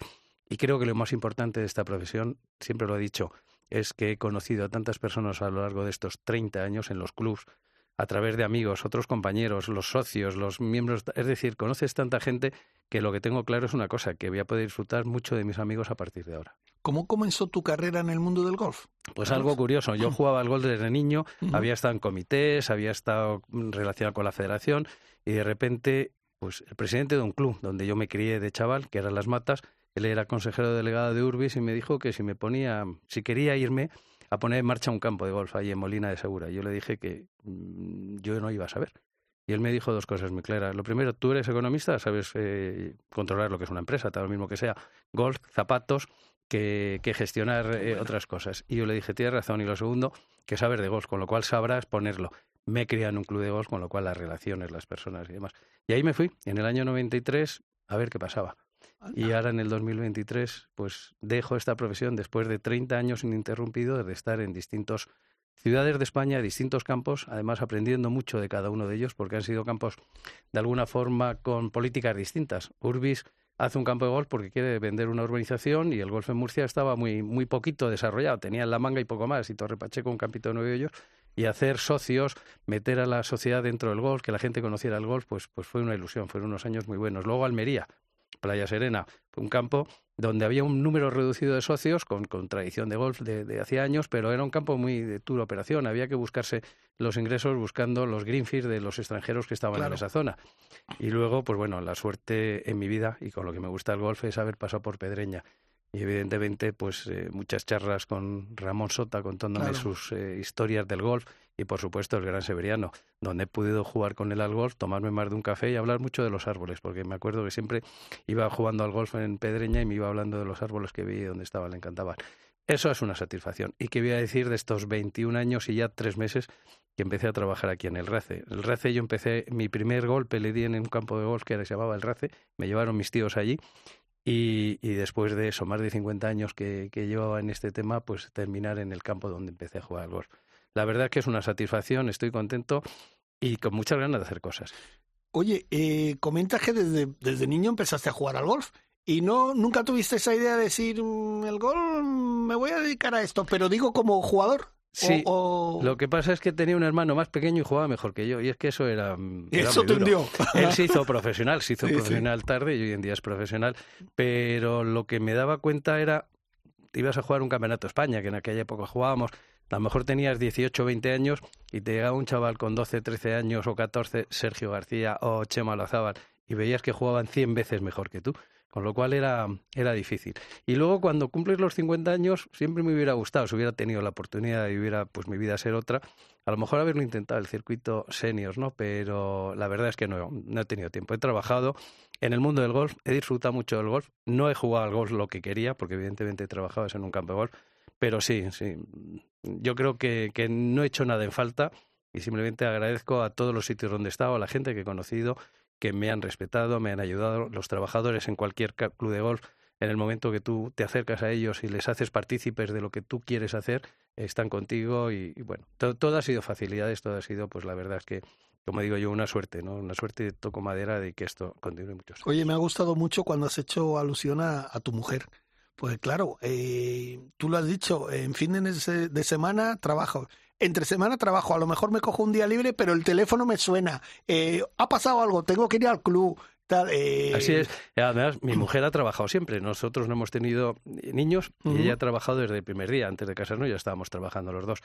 Y creo que lo más importante de esta profesión, siempre lo he dicho, es que he conocido a tantas personas a lo largo de estos 30 años en los clubs, a través de amigos, otros compañeros, los socios, los miembros. Es decir, conoces tanta gente que lo que tengo claro es una cosa, que voy a poder disfrutar mucho de mis amigos a partir de ahora. ¿Cómo comenzó tu carrera en el mundo del golf? Pues algo curioso, yo jugaba al golf desde niño, había estado en comités, había estado relacionado con la federación y de repente, pues el presidente de un club donde yo me crié de chaval, que eran Las Matas, él era consejero delegado de Urbis y me dijo que si me ponía, si quería irme a poner en marcha un campo de golf ahí en Molina de Segura. Yo le dije que mm, yo no iba a saber. Y él me dijo dos cosas muy claras. Lo primero, tú eres economista, sabes eh, controlar lo que es una empresa, tal lo mismo que sea, golf, zapatos, que, que gestionar eh, otras cosas. Y yo le dije, tienes razón. Y lo segundo, que saber de golf, con lo cual sabrás ponerlo. Me he criado en un club de golf, con lo cual las relaciones, las personas y demás. Y ahí me fui, en el año 93, a ver qué pasaba. Y ahora en el 2023, pues dejo esta profesión después de 30 años ininterrumpido de estar en distintos ciudades de España, distintos campos, además aprendiendo mucho de cada uno de ellos, porque han sido campos de alguna forma con políticas distintas. Urbis hace un campo de golf porque quiere vender una urbanización y el golf en Murcia estaba muy, muy poquito desarrollado, tenía en la manga y poco más, y Torre Pacheco un campito de nueve hoyos, y hacer socios, meter a la sociedad dentro del golf, que la gente conociera el golf, pues, pues fue una ilusión, fueron unos años muy buenos. Luego Almería, Playa Serena, un campo donde había un número reducido de socios con, con tradición de golf de, de hacía años, pero era un campo muy de tour operación. Había que buscarse los ingresos buscando los greenfields de los extranjeros que estaban Claro. en esa zona. Y luego, pues bueno, la suerte en mi vida y con lo que me gusta el golf es haber pasado por Pedreña. Y evidentemente, pues eh, muchas charlas con Ramón Sota contándome Claro. sus eh, historias del golf y por supuesto el Gran Severiano, donde he podido jugar con él al golf, tomarme más de un café y hablar mucho de los árboles, porque me acuerdo que siempre iba jugando al golf en Pedreña y me iba hablando de los árboles que veía donde estaban, le encantaban. Eso es una satisfacción. ¿Y qué voy a decir de estos 21 años y ya tres meses que empecé a trabajar aquí en el RACE? El RACE yo empecé, mi primer golpe le di en un campo de golf que se llamaba el RACE, me llevaron mis tíos allí y, y después de eso, más de 50 años que, que llevaba en este tema, pues terminar en el campo donde empecé a jugar al golf. La verdad que es una satisfacción, estoy contento y con muchas ganas de hacer cosas. Oye, eh, comentas que desde, desde niño empezaste a jugar al golf y no nunca tuviste esa idea de decir "Mm, el golf me voy a dedicar a esto, pero digo como jugador. Sí, o, o- Lo que pasa es que tenía un hermano más pequeño y jugaba mejor que yo, y es que eso era. y era eso muy te duro. hundió. Él se hizo profesional, se hizo Sí, sí. profesional tarde y hoy en día es profesional, pero lo que me daba cuenta era, ibas a jugar un campeonato de España, que en aquella época jugábamos, a lo mejor tenías 18 o 20 años y te llegaba un chaval con 12, 13 años o 14, Sergio García o Chema Lazábal, y veías que jugaban 100 veces mejor que tú, con lo cual era, era difícil. Y luego cuando cumples los 50 años, siempre me hubiera gustado, si hubiera tenido la oportunidad de hubiera pues mi vida ser otra, a lo mejor haberlo intentado el circuito seniors, ¿no? Pero la verdad es que no, no he tenido tiempo. He trabajado en el mundo del golf, he disfrutado mucho del golf. No he jugado al golf lo que quería, porque evidentemente trabajabas en un campo de golf. Pero sí, sí. Yo creo que, que no he hecho nada en falta y simplemente agradezco a todos los sitios donde he estado, a la gente que he conocido, que me han respetado, me han ayudado, los trabajadores en cualquier club de golf. En el momento que tú te acercas a ellos y les haces partícipes de lo que tú quieres hacer, están contigo y, y bueno, to- todo ha sido facilidades, todo ha sido, pues la verdad es que, como digo yo, una suerte, ¿no? Una suerte, toco madera de que esto continúe muchos años. Oye, me ha gustado mucho cuando has hecho alusión a, a tu mujer. Pues claro, eh, tú lo has dicho, en fines de, de semana trabajo. Entre semana trabajo, a lo mejor me cojo un día libre, pero el teléfono me suena. Eh, ha pasado algo, tengo que ir al club. tal. eh, Así es. Además, mi mujer ha trabajado siempre. Nosotros no hemos tenido niños y ella ha trabajado desde el primer día. Antes de casarnos ya estábamos trabajando los dos.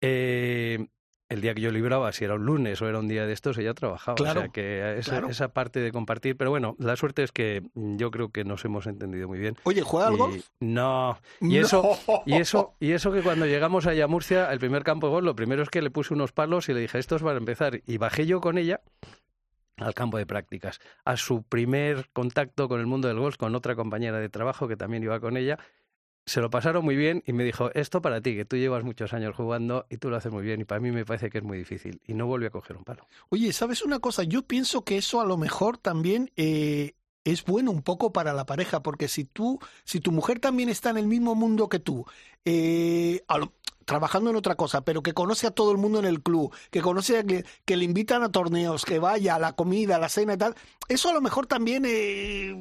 Eh, el día que yo libraba, si era un lunes o era un día de estos, ella trabajaba. Claro, o sea que esa, claro. esa parte de compartir. Pero bueno, la suerte es que yo creo que nos hemos entendido muy bien. Oye, ¿juega al golf? No. Y No. eso, y eso, y eso que cuando llegamos allá a Murcia, el primer campo de golf, lo primero es que le puse unos palos y le dije, estos van a empezar. Y bajé yo con ella al campo de prácticas, a su primer contacto con el mundo del golf, con otra compañera de trabajo que también iba con ella. Se lo pasaron muy bien y me dijo, esto para ti, que tú llevas muchos años jugando y tú lo haces muy bien y para mí me parece que es muy difícil. Y no volvió a coger un palo. Oye, ¿sabes una cosa? Yo pienso que eso a lo mejor también eh, es bueno un poco para la pareja, porque si tú, si tu mujer también está en el mismo mundo que tú, eh, a lo- trabajando en otra cosa, pero que conoce a todo el mundo en el club, que conoce a que, que le invitan a torneos, que vaya a la comida, a la cena y tal, eso a lo mejor también eh,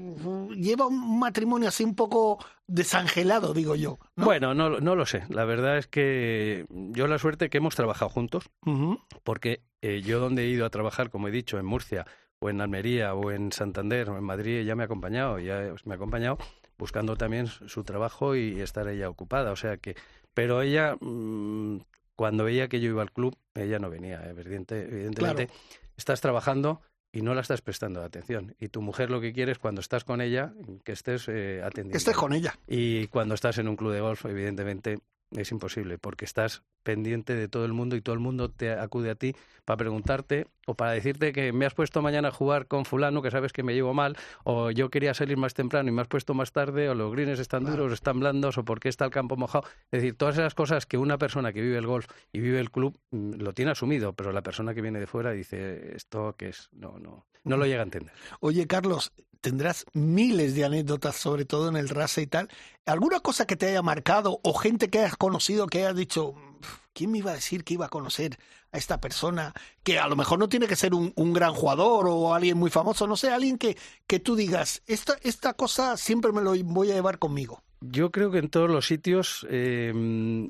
lleva un matrimonio así un poco desangelado, digo yo. ¿no? Bueno, no, no lo sé. La verdad es que yo la suerte que hemos trabajado juntos, porque eh, yo donde he ido a trabajar, como he dicho, en Murcia o en Almería o en Santander o en Madrid, ella me ha acompañado, ya me ha acompañado buscando también su trabajo y estar ella ocupada. O sea que, pero ella, mm, cuando veía que yo iba al club, ella no venía, evidente- evidentemente. Estás trabajando y no la estás prestando atención. Y tu mujer lo que quiere es cuando estás con ella, que estés eh, atendiendo. Que estés con ella. Y cuando estás en un club de golf, evidentemente es imposible, porque estás pendiente de todo el mundo y todo el mundo te acude a ti para preguntarte o para decirte que me has puesto mañana a jugar con fulano que sabes que me llevo mal, o yo quería salir más temprano y me has puesto más tarde, o los greens están Claro. duros, están blandos, o por qué está el campo mojado. Es decir, todas esas cosas que una persona que vive el golf y vive el club mm, lo tiene asumido, pero la persona que viene de fuera dice, esto que es, no, no, no lo llega a entender. Oye, Carlos, tendrás miles de anécdotas, sobre todo en el RASA y tal. ¿Alguna cosa que te haya marcado o gente que hayas conocido que hayas dicho, ¿quién me iba a decir que iba a conocer a esta persona? Que a lo mejor no tiene que ser un, un gran jugador o alguien muy famoso, no sé, alguien que, que tú digas, esta, esta cosa siempre me lo voy a llevar conmigo. Yo creo que en todos los sitios eh,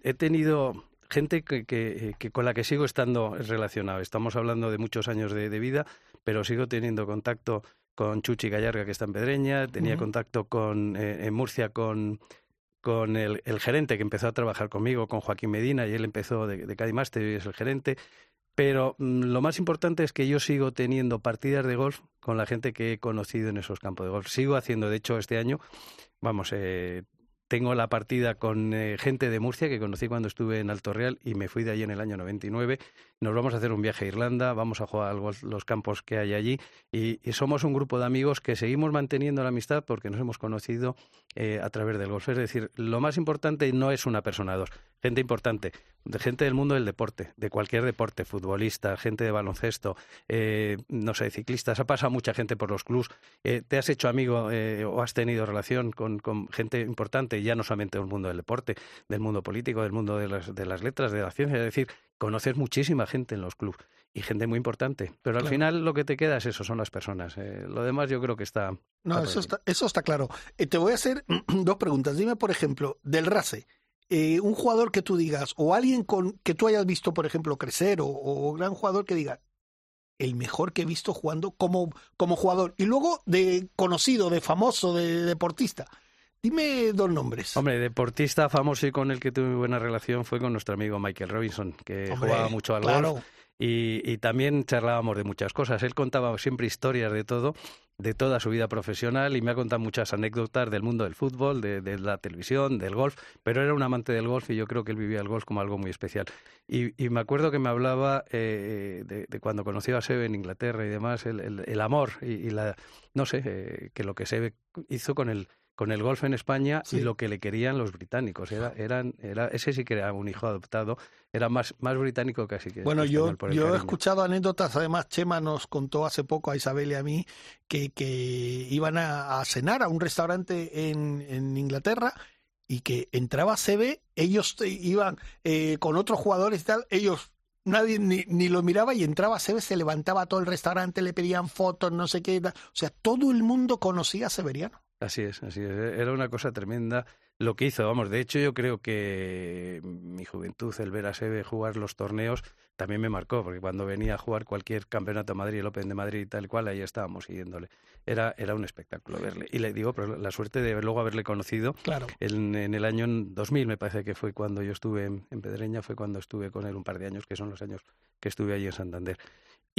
he tenido gente que, que- que con la que sigo estando relacionado. Estamos hablando de muchos años de, de vida, pero sigo teniendo contacto con Chuchi Gallarga, que está en Pedreña, tenía contacto con eh, en Murcia con, con el, el gerente que empezó a trabajar conmigo, con Joaquín Medina, y él empezó de, de Cádiz Master y es el gerente. Pero mm, lo más importante es que yo sigo teniendo partidas de golf con la gente que he conocido en esos campos de golf. Sigo haciendo, de hecho, este año, vamos, eh, tengo la partida con eh, gente de Murcia que conocí cuando estuve en Alto Real y me fui de allí en el año 99. Nos vamos a hacer un viaje a Irlanda, vamos a jugar golf los campos que hay allí y, y somos un grupo de amigos que seguimos manteniendo la amistad porque nos hemos conocido eh, a través del golf. Es decir, lo más importante no es una persona, dos, gente importante, de gente del mundo del deporte, de cualquier deporte, futbolista, gente de baloncesto, eh, no sé, ciclistas, ha pasado mucha gente por los clubs, eh, te has hecho amigo eh, o has tenido relación con, con gente importante, ya no solamente del mundo del deporte, del mundo político, del mundo de las, de las letras, de la ciencia, es decir, conoces muchísima gente en los clubs y gente muy importante, pero al Claro. final lo que te queda es eso, son las personas. eh, lo demás yo creo que está... No, está eso está, eso está claro. Eh, te voy a hacer dos preguntas. Dime, por ejemplo, del RACE, eh, un jugador que tú digas, o alguien con que tú hayas visto, por ejemplo, crecer, o, o gran jugador que diga, el mejor que he visto jugando como, como jugador. Y luego de conocido, de famoso, de deportista. Dime dos nombres. Hombre, deportista famoso y con el que tuve muy buena relación fue con nuestro amigo Michael Robinson, que Hombre, jugaba mucho al claro. golf y, y también charlábamos de muchas cosas. Él contaba siempre historias de todo, de toda su vida profesional y me ha contado muchas anécdotas del mundo del fútbol, de, de la televisión, del golf, pero era un amante del golf y yo creo que él vivía el golf como algo muy especial. Y, y me acuerdo que me hablaba eh, de, de cuando conoció a Seve en Inglaterra y demás, el, el- el amor y, y la, no sé, eh, que lo que Seve hizo con el con el golf en España Sí. y lo que le querían los británicos. Era, eran, era, ese sí que era un hijo adoptado, era más, más británico casi que Bueno, yo, yo he escuchado anécdotas, además Chema nos contó hace poco a Isabel y a mí que, que iban a, a cenar a un restaurante en, en Inglaterra y que entraba CB, ellos iban eh, con otros jugadores y tal, ellos nadie ni, ni lo miraba y entraba CB, se levantaba todo el restaurante, le pedían fotos, no sé qué, o sea, todo el mundo conocía a Severiano. Así es, así es. Era una cosa tremenda lo que hizo. Vamos, de hecho yo creo que mi juventud, el ver a Sebe jugar los torneos, también me marcó, porque cuando venía a jugar cualquier campeonato de Madrid, el Open de Madrid y tal cual, ahí estábamos siguiéndole. Era, era un espectáculo verle. Y le digo, pero la suerte de luego haberle conocido Claro. en, en el año 2000, me parece que fue cuando yo estuve en, en Pedreña, fue cuando estuve con él un par de años, que son los años que estuve allí en Santander.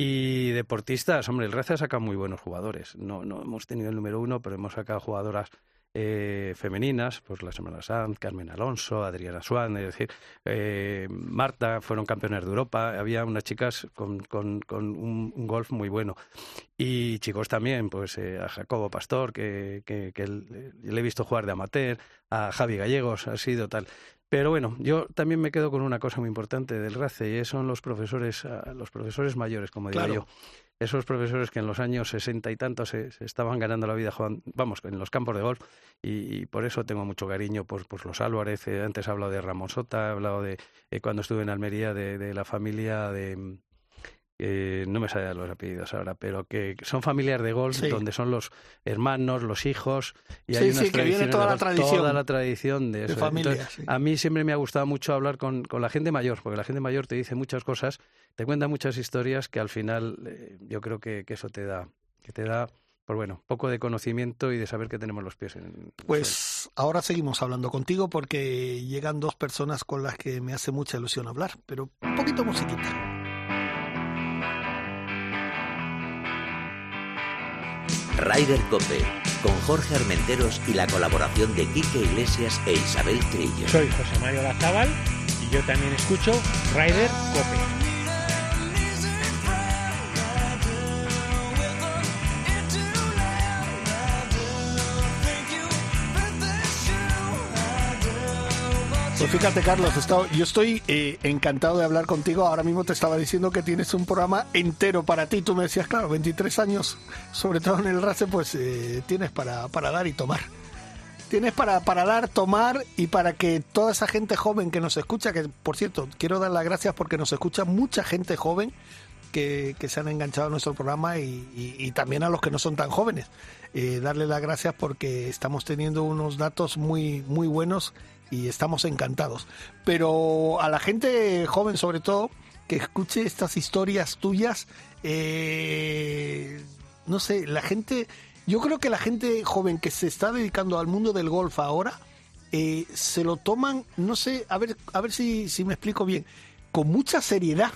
Y deportistas, hombre, el Raza saca muy buenos jugadores. No, no hemos tenido el número uno, pero hemos sacado jugadoras eh, femeninas, pues la Semana Sanz, Carmen Alonso, Adriana Swan, es decir, eh, Marta, fueron campeonas de Europa, había unas chicas con, con, un, golf muy bueno. Y chicos también, pues eh, a Jacobo Pastor, que, que, que el- le he visto jugar de amateur, a Javi Gallegos, ha sido tal. Pero bueno, yo también me quedo con una cosa muy importante del RACE y son los profesores, ah, los profesores mayores, como digo Claro. yo. Esos profesores que en los años sesenta y tantos se, se estaban ganando la vida jugando, vamos, en los campos de golf y, y por eso tengo mucho cariño por, por los Álvarez. Eh, antes he hablado de Ramón Sota, he hablado de eh, cuando estuve en Almería de, de la familia de, mm, eh, no me salen los apellidos ahora, pero que son familias de golf Sí. donde son los hermanos, los hijos y Sí, hay sí, que viene toda la golf, tradición toda la tradición de de eso. familia, Entonces, sí. a mí siempre me ha gustado mucho hablar con, con la gente mayor, porque la gente mayor te dice muchas cosas, te cuenta muchas historias que al final eh, yo creo que, que eso te da, que te da, pues bueno, poco de conocimiento y de saber que tenemos los pies en. Pues ahora seguimos hablando contigo porque llegan dos personas con las que me hace mucha ilusión hablar, pero un poquito musiquita. Rider Cope, con Jorge Armenteros y la colaboración de Quique Iglesias e Isabel Trillo. Soy José Mario Lazábal y yo también escucho Rider Cope. Pues fíjate, Carlos, yo estoy eh, encantado de hablar contigo. Ahora mismo te estaba diciendo que tienes un programa entero para ti. Tú me decías, claro, 23 años, sobre todo en el RACE, pues eh, tienes para, para dar y tomar. Tienes para, para dar, tomar y para que toda esa gente joven que nos escucha, que por cierto, quiero dar las gracias porque nos escucha mucha gente joven que, se han enganchado a nuestro programa y también a los que no son tan jóvenes. Eh, darle las gracias porque estamos teniendo unos datos muy, muy buenos y estamos encantados. Pero a la gente joven, sobre todo, que escuche estas historias tuyas, eh, no sé, la gente, yo creo que la gente joven que se está dedicando al mundo del golf ahora, eh, se lo toman, no sé, a ver, a ver si, si me explico bien, con mucha seriedad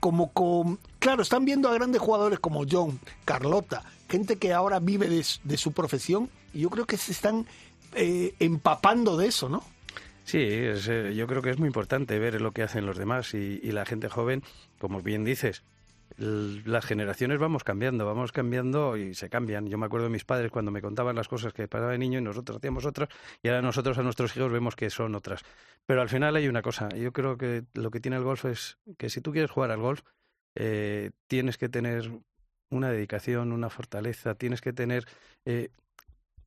como con... Claro, están viendo a grandes jugadores como John, Carlota, gente que ahora vive de, su- profesión y yo creo que se están eh, empapando de eso, ¿no? Sí, es, eh, yo creo que es muy importante ver lo que hacen los demás y, la gente joven, como bien dices, las generaciones vamos cambiando, vamos cambiando y se cambian. Yo me acuerdo de mis padres cuando me contaban las cosas que pasaba de niño y nosotros hacíamos otras y ahora nosotros a nuestros hijos vemos que son otras. Pero al final hay una cosa, yo creo que lo que tiene el golf es que si tú quieres jugar al golf, eh, tienes que tener una dedicación, una fortaleza, tienes que tener eh,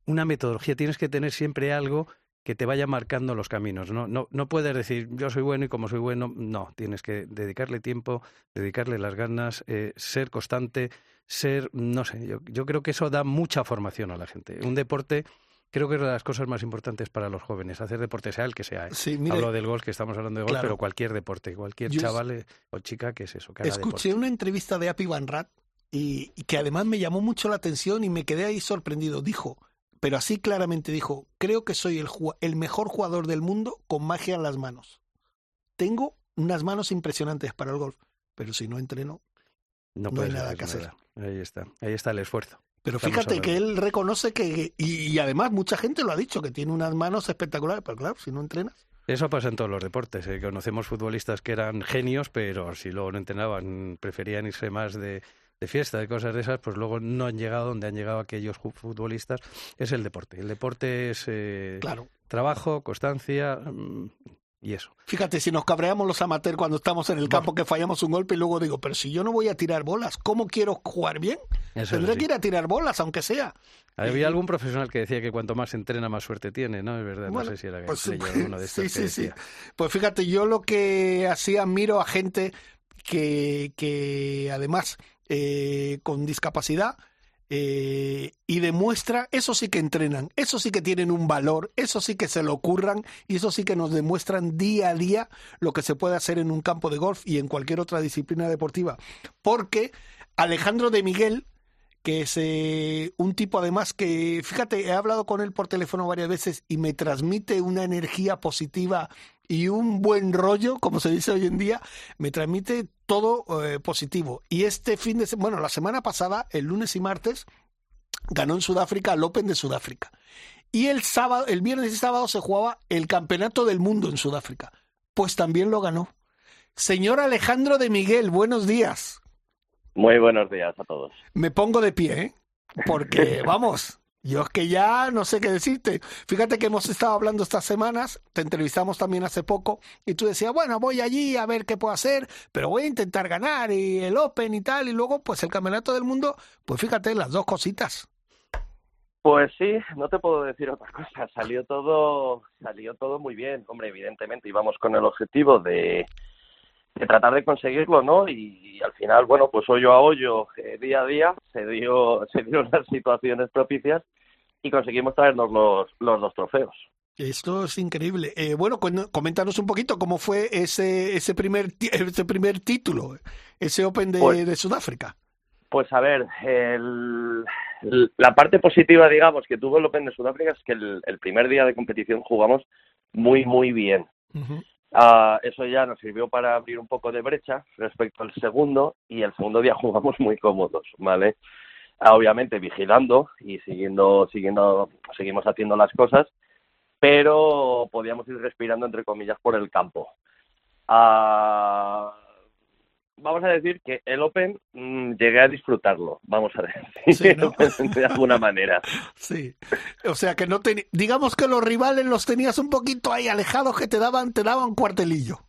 una metodología, tienes que tener siempre algo que te vaya marcando los caminos. No, no, no puedes decir yo soy bueno y como soy bueno, no, tienes que dedicarle tiempo, dedicarle las ganas, eh, ser constante, ser, no sé, yo, yo creo que eso da mucha formación a la gente. Un deporte creo que es de las cosas más importantes para los jóvenes, hacer deporte sea el que sea. ¿eh? Sí, mire, Hablo del golf, que estamos hablando de golf, Claro. pero cualquier deporte, cualquier Yo- chaval eh, o chica que es eso, que escuché deporte. una entrevista de Api Van Rat y, y que además me llamó mucho la atención y me quedé ahí sorprendido. Dijo, pero así claramente dijo, creo que soy el, el mejor jugador del mundo con magia en las manos. Tengo unas manos impresionantes para el golf, pero si no entreno, No, hay nada que hacer. Ahí está, ahí está el esfuerzo. Pero Estamos fíjate que él reconoce que, y, y además mucha gente lo ha dicho, que tiene unas manos espectaculares, pero claro, si no entrenas. Eso pasa en todos los deportes. ¿eh? Conocemos futbolistas que eran genios, pero si luego no entrenaban, preferían irse más de, de fiesta, de cosas de esas, pues luego no han llegado donde han llegado aquellos futbolistas. Es el deporte. El deporte es eh, Claro. trabajo, constancia mm, y eso. Fíjate, si nos cabreamos los amateurs cuando estamos en el campo que fallamos un golpe y luego digo, pero si yo no voy a tirar bolas, ¿cómo quiero jugar bien? Eso Tendré que ir a tirar bolas, aunque sea. Había algún profesional que decía que cuanto más entrena, más suerte tiene, ¿no? Es verdad, Bueno, no sé si era pues, alguno de estos sí, que sí, sí. decía. Pues fíjate, yo lo que así admiro a gente que, que además eh, con discapacidad eh, y demuestra, eso sí que entrenan, eso sí que tienen un valor, eso sí que se lo ocurran y eso sí que nos demuestran día a día lo que se puede hacer en un campo de golf y en cualquier otra disciplina deportiva. Porque Alejandro de Miguel, que es eh, un tipo además que, fíjate, he hablado con él por teléfono varias veces y me transmite una energía positiva y un buen rollo, como se dice hoy en día, me transmite todo eh, positivo. Y este fin de semana, bueno, la semana pasada, el lunes y martes, ganó en Sudáfrica el Open de Sudáfrica. Y el sábado, el viernes y sábado se jugaba el Campeonato del Mundo en Sudáfrica. Pues también lo ganó. Señor Alejandro de Miguel, buenos días. Muy buenos días a todos. Me pongo de pie, ¿eh? Porque, vamos, yo es que ya no sé qué decirte. Fíjate que hemos estado hablando estas semanas, te entrevistamos también hace poco, y tú decías, bueno, voy allí a ver qué puedo hacer, pero voy a intentar ganar y el Open y tal, y luego pues el Campeonato del Mundo, pues fíjate, las dos cositas. Pues sí, no te puedo decir otra cosa. Salió todo, salió todo muy bien. Hombre, evidentemente íbamos con el objetivo de, de tratar de conseguirlo, ¿no? Y, al final, bueno, pues hoyo a hoyo, eh, día a día, se dio, se dieron las situaciones propicias y conseguimos traernos los, los dos trofeos. Esto es increíble. Eh, bueno, coméntanos un poquito cómo fue ese ese primer ese primer título, ese Open de, Pues- de Sudáfrica. Pues a ver, el- la parte positiva, digamos, que tuvo el Open de Sudáfrica es que el, el primer día de competición jugamos muy, muy bien. Ah, eso ya nos sirvió para abrir un poco de brecha respecto al segundo y el segundo día jugamos muy cómodos, ¿vale? Ah, obviamente vigilando y siguiendo, siguiendo, seguimos haciendo las cosas, pero podíamos ir respirando entre comillas por el campo. Ah, vamos a decir que el Open mm, llegué a disfrutarlo, vamos a decir, Sí, ¿no? de alguna manera. Sí. O sea que no teni- digamos que los rivales los tenías un poquito ahí alejados que te daban te daban cuartelillo.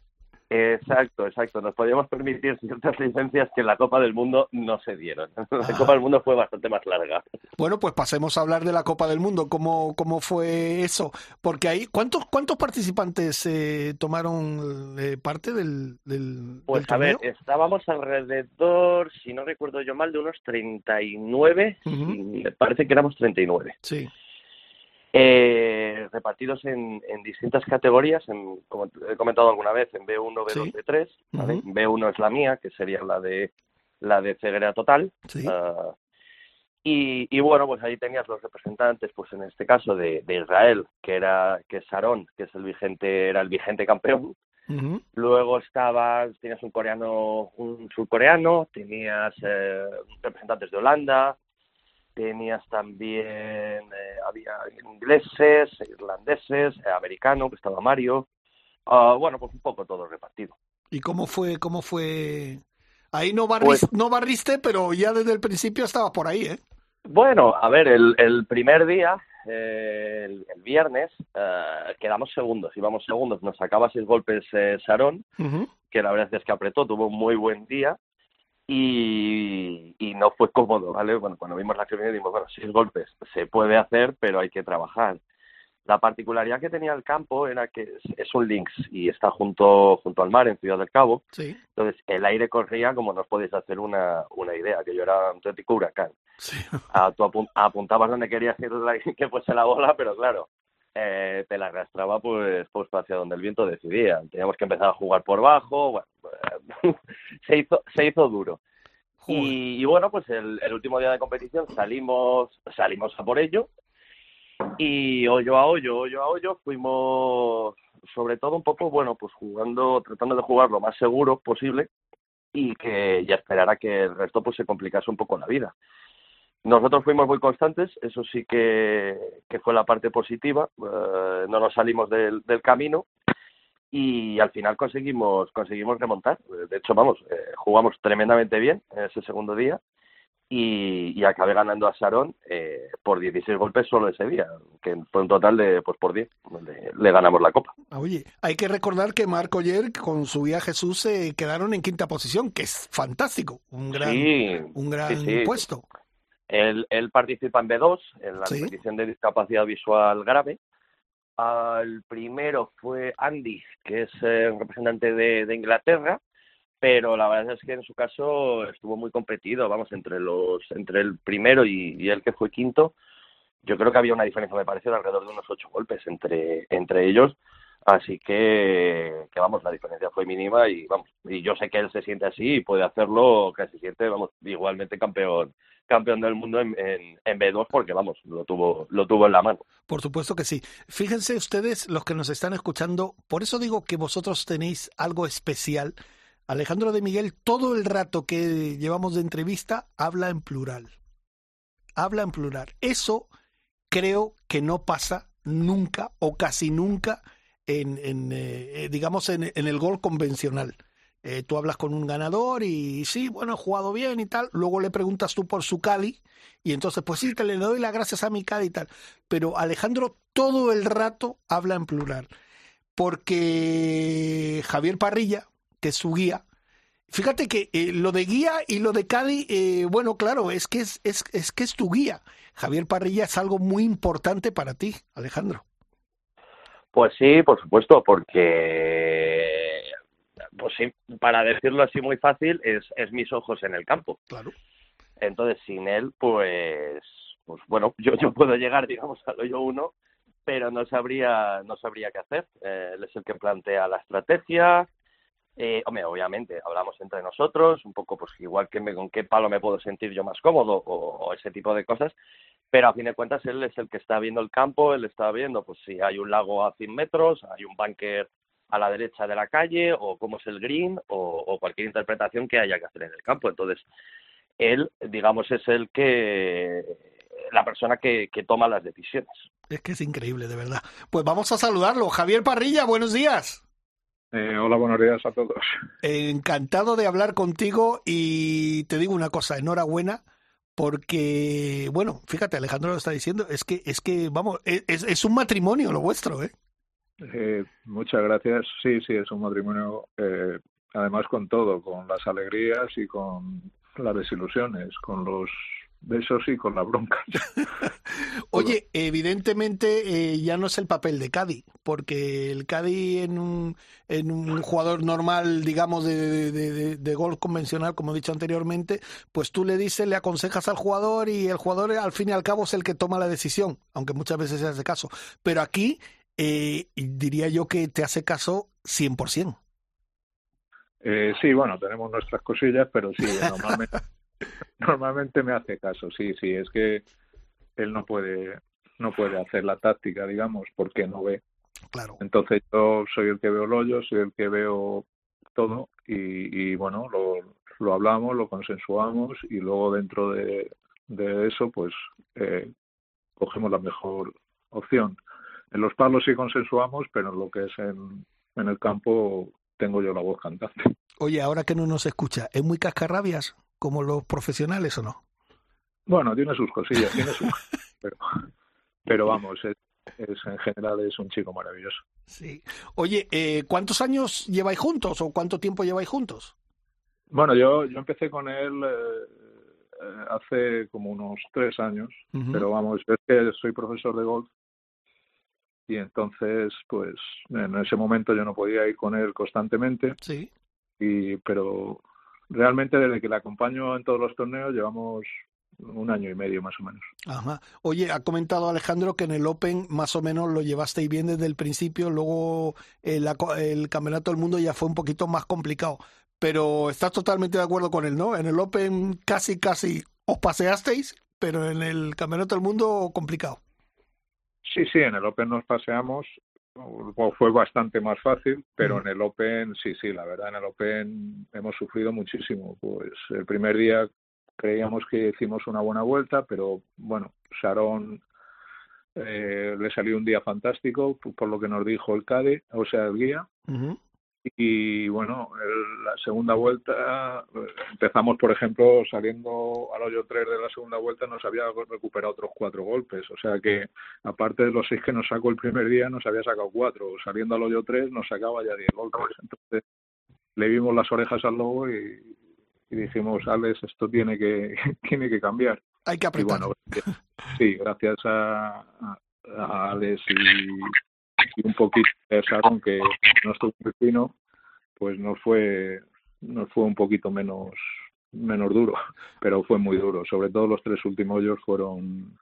Exacto, exacto. Nos podíamos permitir ciertas licencias que en la Copa del Mundo no se dieron. La Copa del Mundo fue bastante más larga. Bueno, pues pasemos a hablar de la Copa del Mundo, cómo, cómo fue eso, porque ahí ¿cuántos cuántos participantes eh, tomaron eh, parte del, del, Pues del a ver, estábamos alrededor, si no recuerdo yo mal, de unos 39. Ujú. y Me parece que éramos 39. Sí. Eh, repartidos en, en distintas categorías, en, como he comentado alguna vez, en B1, B2, Sí. B3. ¿vale? Ujú. B1 es la mía, que sería la de la de ceguera total. Sí. Ah, y, y bueno, pues ahí tenías los representantes, pues en este caso de, de Israel, que era que es Sharon, que es el vigente, era el vigente campeón. Luego estabas, tenías un coreano, un surcoreano, tenías eh, representantes de Holanda, tenías también, eh, había ingleses, irlandeses, eh, americano, que estaba Mario. Ah, bueno, pues un poco todo repartido. ¿Y cómo fue cómo fue? Ahí no barriste, Pues- no barriste, pero ya desde el principio estabas por ahí, ¿eh? Bueno, a ver, el, el primer día, eh, el, el viernes, eh, quedamos segundos, íbamos segundos, nos sacaba seis golpes eh, Ujú. que la verdad es que apretó, tuvo un muy buen día y, y no fue cómodo, ¿vale? Bueno, cuando vimos la acción dijimos, bueno, seis golpes se puede hacer, pero hay que trabajar. La particularidad que tenía el campo era que es, un links y está junto, junto al mar en Ciudad del Cabo, Sí. entonces el aire corría como no os podéis hacer una, una idea, que yo era un auténtico huracán. Sí. Ah, tú apun- apuntabas donde querías la- que fuese la bola, pero claro, eh, te la arrastraba pues, pues hacia donde el viento decidía. Teníamos que empezar a jugar por bajo, bueno, eh, se, hizo, se hizo duro. Y, y bueno, pues el, el último día de competición salimos, salimos a por ello y hoyo a hoyo, hoyo a hoyo, fuimos sobre todo un poco, bueno, pues jugando, tratando de jugar lo más seguro posible y que ya esperar a que el resto pues se complicase un poco la vida. Nosotros fuimos muy constantes, eso sí que, que fue la parte positiva, eh, no nos salimos del, del camino y al final conseguimos conseguimos remontar. De hecho, vamos, eh, jugamos tremendamente bien en ese segundo día y, y acabé ganando a Sharon eh, por 16 golpes solo ese día, que fue un total de pues por 10, le, le ganamos la copa. Oye, hay que recordar que Marco Oyer con su guía Jesús se quedaron en quinta posición, que es fantástico, un gran, Sí, un gran sí, sí. puesto. Él, él participa en B2, en la Sí. competición de discapacidad visual grave. El primero fue Andy, que es eh, un representante de, de Inglaterra. pero la verdad es que en su caso estuvo muy competido, vamos, entre los entre el primero y, y el que fue quinto, yo creo que había una diferencia, me parece, de alrededor de unos ocho golpes entre, entre ellos, así que, que vamos, la diferencia fue mínima y vamos, y yo sé que él se siente así y puede hacerlo, que se siente, vamos, igualmente campeón campeón del mundo en, en, en, B2 porque vamos, lo tuvo, lo tuvo en la mano. Por supuesto que sí. Fíjense ustedes los que nos están escuchando, por eso digo que vosotros tenéis algo especial. Alejandro de Miguel, todo el rato que llevamos de entrevista, habla en plural. Habla en plural. Eso creo que no pasa nunca o casi nunca en, en eh, digamos, en, en, el gol convencional. Eh, tú hablas con un ganador y sí, bueno, he jugado bien y tal. Luego le preguntas tú por su Cali y entonces, pues sí, te le doy las gracias a mi Cali y tal. Pero Alejandro todo el rato habla en plural. Porque Javier Parrilla, que es su guía, fíjate que eh, lo de guía y lo de Cali, eh, bueno, claro, es que es, es, es que es tu guía. Javier Parrilla es algo muy importante para ti, Alejandro. Pues sí, por supuesto, porque, pues sí, para decirlo así muy fácil, es, es mis ojos en el campo. Claro. Entonces, sin él, pues, pues bueno, yo, yo puedo llegar, digamos, al hoyo uno, pero no sabría, no sabría qué hacer. Eh, él es el que plantea la estrategia. Eh, hombre, obviamente, hablamos entre nosotros, un poco, pues igual que me, con qué palo me puedo sentir yo más cómodo o, o ese tipo de cosas, pero a fin de cuentas él es el que está viendo el campo, él está viendo pues si hay un lago a 100 metros, hay un bunker a la derecha de la calle o cómo es el green o, o, cualquier interpretación que haya que hacer en el campo. Entonces, él, digamos, es el que la persona que, que toma las decisiones. Es que es increíble, de verdad. Pues vamos a saludarlo. Javier Parrilla, buenos días. Eh, hola, buenos días a todos. Encantado de hablar contigo y te digo una cosa, enhorabuena porque bueno, fíjate, Alejandro lo está diciendo, es que es que vamos, es, es un matrimonio lo vuestro, ¿eh? ¿Eh? Muchas gracias. Sí, sí, es un matrimonio, eh, además con todo, con las alegrías y con las desilusiones, con los besos y con las broncas. Oye, evidentemente eh, ya no es el papel de Cádiz, porque el Cádiz en un, en un jugador normal, digamos, de, de, de, de, gol convencional, como he dicho anteriormente, pues tú le dices, le aconsejas al jugador y el jugador al fin y al cabo es el que toma la decisión, aunque muchas veces se hace caso. Pero aquí eh, diría yo que te hace caso 100%. Eh, sí, bueno, tenemos nuestras cosillas, pero sí, normalmente... normalmente me hace caso, sí, sí, es que él no puede no puede hacer la táctica, digamos, porque no ve. Claro. Entonces yo soy el que veo el hoyo, soy el que veo todo y, y bueno, lo, lo hablamos, lo consensuamos y luego dentro de, de eso pues eh, cogemos la mejor opción. En los palos sí consensuamos, pero en lo que es en, en el campo tengo yo la voz cantante. Oye, ahora que no nos escucha, ¿es muy cascarrabias? como los profesionales o no? Bueno, tiene sus cosillas, tiene sus... pero, pero vamos, es, es, en general es un chico maravilloso. Sí. Oye, eh, ¿cuántos años lleváis juntos o cuánto tiempo lleváis juntos? Bueno, yo, yo empecé con él eh, hace como unos tres años, uh -huh. pero vamos, es que soy profesor de golf y entonces, pues, en ese momento yo no podía ir con él constantemente. Sí. Y, pero realmente desde que le acompaño en todos los torneos llevamos un año y medio más o menos. Ajá. Oye, ha comentado Alejandro que en el Open más o menos lo llevasteis bien desde el principio, luego el, el Campeonato del Mundo ya fue un poquito más complicado, pero estás totalmente de acuerdo con él, ¿no? En el Open casi, casi os paseasteis, pero en el Campeonato del Mundo complicado. Sí, sí, en el Open nos paseamos, fue bastante más fácil, pero mm. en el Open, sí, sí, la verdad, en el Open hemos sufrido muchísimo. Pues el primer día creíamos que hicimos una buena vuelta, pero bueno, Sharon eh, le salió un día fantástico, por lo que nos dijo el CADE, o sea, el guía. Uh -huh. Y bueno, el, la segunda vuelta empezamos, por ejemplo, saliendo al hoyo 3 de la segunda vuelta, nos había recuperado otros cuatro golpes. O sea que, aparte de los seis que nos sacó el primer día, nos había sacado cuatro. Saliendo al hoyo 3 nos sacaba ya 10 golpes. Entonces, le vimos las orejas al lobo y, y dijimos, Alex, esto tiene que, tiene que cambiar. Hay que apretar. Y bueno, sí, gracias a, a, a Alex y y un poquito de Sharon que no estuvo muy fino, pues nos fue nos fue un poquito menos menos duro, pero fue muy duro. Sobre todo los tres últimos hoyos fueron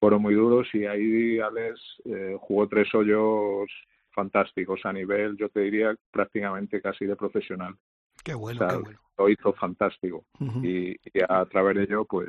fueron muy duros y ahí Alex eh, jugó tres hoyos fantásticos a nivel, yo te diría, prácticamente casi de profesional. Qué bueno, qué bueno. Lo hizo fantástico y, y, a través de ello, pues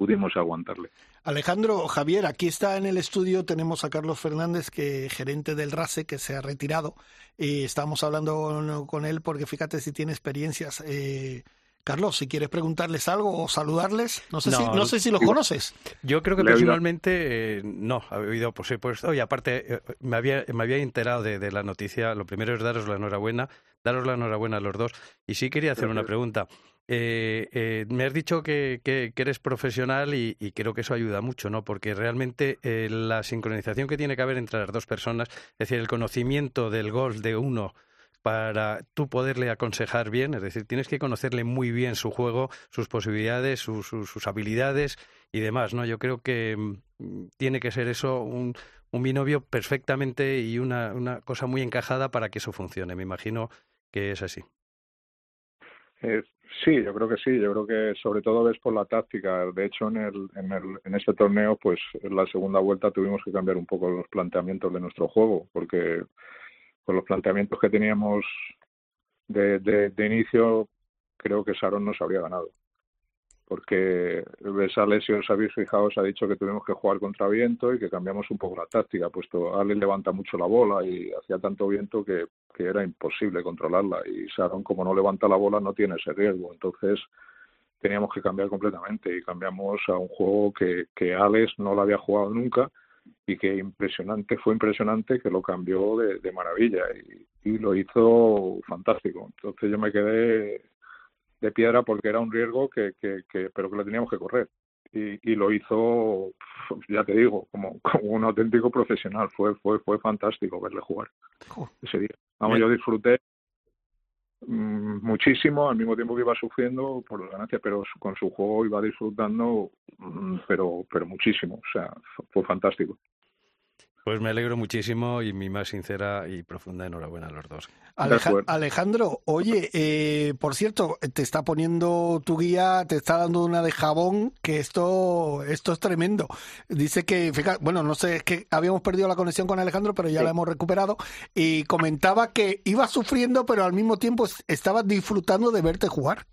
pudimos aguantarle. Alejandro, Javier, aquí está en el estudio, tenemos a Carlos Fernández, que gerente del RASE, que se ha retirado, y estamos hablando con él porque fíjate si tiene experiencias. Eh, Carlos, si quieres preguntarles algo o saludarles, no sé, si, no sé si los conoces. Yo creo que personalmente eh, no, ha oído por supuesto, y aparte eh, me, había, me había enterado de, de, la noticia, lo primero es daros la enhorabuena, daros la enhorabuena a los dos, y sí quería hacer una pregunta. Eh, eh, me has dicho que, eres profesional y, creo que eso ayuda mucho, ¿no? Porque realmente eh, la sincronización que tiene que haber entre las dos personas, es decir, el conocimiento del golf de uno para tú poderle aconsejar bien, es decir, tienes que conocerle muy bien su juego, sus posibilidades, sus, habilidades y demás, ¿no? Yo creo que mm, tiene que ser eso un, un binomio perfectamente y una, cosa muy encajada para que eso funcione. Me imagino que es así. Eh, sí, yo creo que sí. Yo creo que sobre todo ves por la táctica. De hecho, en el, en el en este torneo, pues en la segunda vuelta tuvimos que cambiar un poco los planteamientos de nuestro juego, porque con los planteamientos que teníamos de, de, inicio, creo que Sharon nos habría ganado. Porque Besales, si os habéis fijado, os ha dicho que tuvimos que jugar contra viento y que cambiamos un poco la táctica, puesto Ale levanta mucho la bola y hacía tanto viento que, que era imposible controlarla. Y Sharon, como no levanta la bola, no tiene ese riesgo. Entonces teníamos que cambiar completamente y cambiamos a un juego que, que Alex no lo había jugado nunca y que impresionante, fue impresionante que lo cambió de, de maravilla y, y lo hizo fantástico. Entonces yo me quedé de piedra porque era un riesgo que, que, que pero que lo teníamos que correr. Y, y lo hizo ya te digo como, como un auténtico profesional. Fue fue fue fantástico verle jugar ese día. Vamos yo disfruté mmm, muchísimo al mismo tiempo que iba sufriendo por las ganancias pero con su juego iba disfrutando mmm, pero pero muchísimo. O sea fue fantástico pues me alegro muchísimo y mi más sincera y profunda enhorabuena a los dos. Aleja Alejandro, oye, eh, por cierto, te está poniendo tu guía, te está dando una de jabón, que esto, esto es tremendo. Dice que, fíjate, bueno, no sé, es que habíamos perdido la conexión con Alejandro, pero ya sí. la hemos recuperado, y comentaba que iba sufriendo, pero al mismo tiempo estaba disfrutando de verte jugar.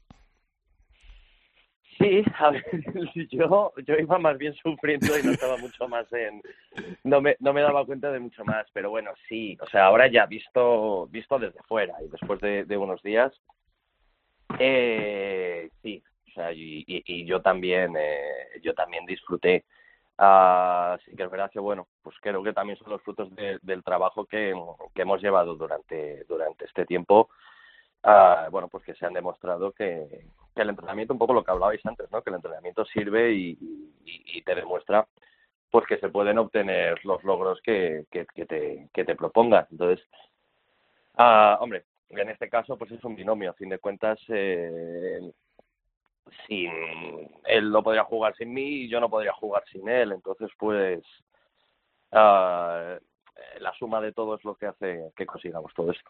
Sí, a ver, yo, yo iba más bien sufriendo y no estaba mucho más en, no me, no me daba cuenta de mucho más, pero bueno, sí, o sea, ahora ya visto, visto desde fuera y después de, unos días, eh, sí, o sea, y, y, y yo también, eh, yo también disfruté. Uh, sí que es verdad que bueno, pues creo que también son los frutos de, del trabajo que, que hemos llevado durante, durante este tiempo uh, bueno, pues que se han demostrado que, que, el entrenamiento, un poco lo que hablabais antes, ¿no? Que el entrenamiento sirve y, te demuestra pues que se pueden obtener los logros que, que, que te, que te propongas. Entonces, uh, hombre, en este caso pues es un binomio, a fin de cuentas, eh, sin él no podría jugar sin mí y yo no podría jugar sin él, entonces pues uh, la suma de todo es lo que hace que consigamos todo esto.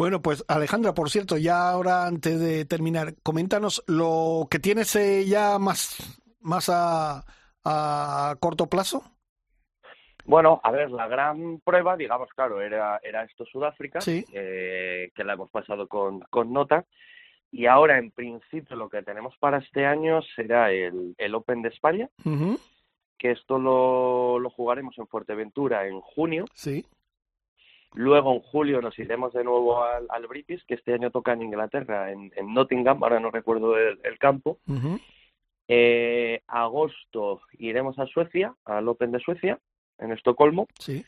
Bueno, pues Alejandra, por cierto, ya ahora antes de terminar, coméntanos lo que tienes eh, ya más, más a, a corto plazo. Bueno, a ver, la gran prueba, digamos, claro, era, era esto Sudáfrica, sí. eh, que la hemos pasado con, con nota. Y ahora, en principio, lo que tenemos para este año será el, el Open de España, uh -huh. que esto lo, lo jugaremos en Fuerteventura en junio. Sí. Luego en julio nos iremos de nuevo al, al British, que este año toca en Inglaterra, en, en Nottingham, ahora no recuerdo el, el campo. Uh -huh. eh, agosto iremos a Suecia, al Open de Suecia, en Estocolmo. Sí.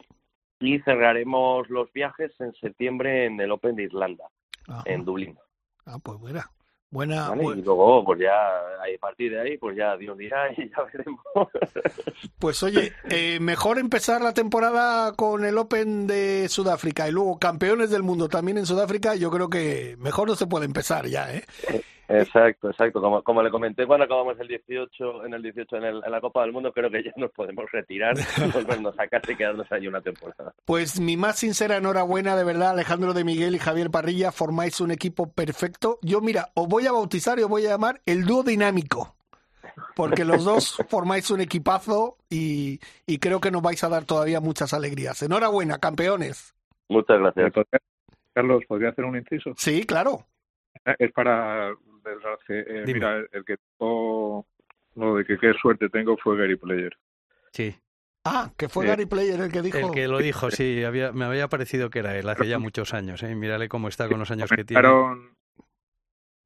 Y cerraremos los viajes en septiembre en el Open de Irlanda, Ajá. en Dublín. Ah, pues buena. Buena, Y luego, pues ya, a partir de ahí, pues ya Dios dirá y ya veremos. Pues oye, eh, mejor empezar la temporada con el Open de Sudáfrica y luego campeones del mundo también en Sudáfrica. Yo creo que mejor no se puede empezar ya, ¿eh? Exacto, exacto. Como, como le comenté cuando acabamos el 18, en el 18 en, el, en la Copa del Mundo, creo que ya nos podemos retirar volvernos a casa y quedarnos allí una temporada. Pues mi más sincera enhorabuena, de verdad, Alejandro de Miguel y Javier Parrilla, formáis un equipo perfecto. Yo, mira, os voy a bautizar y os voy a llamar el dúo dinámico, porque los dos formáis un equipazo y, y creo que nos vais a dar todavía muchas alegrías. Enhorabuena, campeones. Muchas gracias. Carlos, ¿podría hacer un inciso? Sí, claro. Es para del Race. Eh, mira, el, el que tuvo lo de que qué suerte tengo fue Gary Player. Sí. Ah, que fue Sí. Gary Player el que dijo. El que lo dijo, sí, había, me había parecido que era él hace ya muchos años. ¿eh? Mírale cómo está con los años que tiene.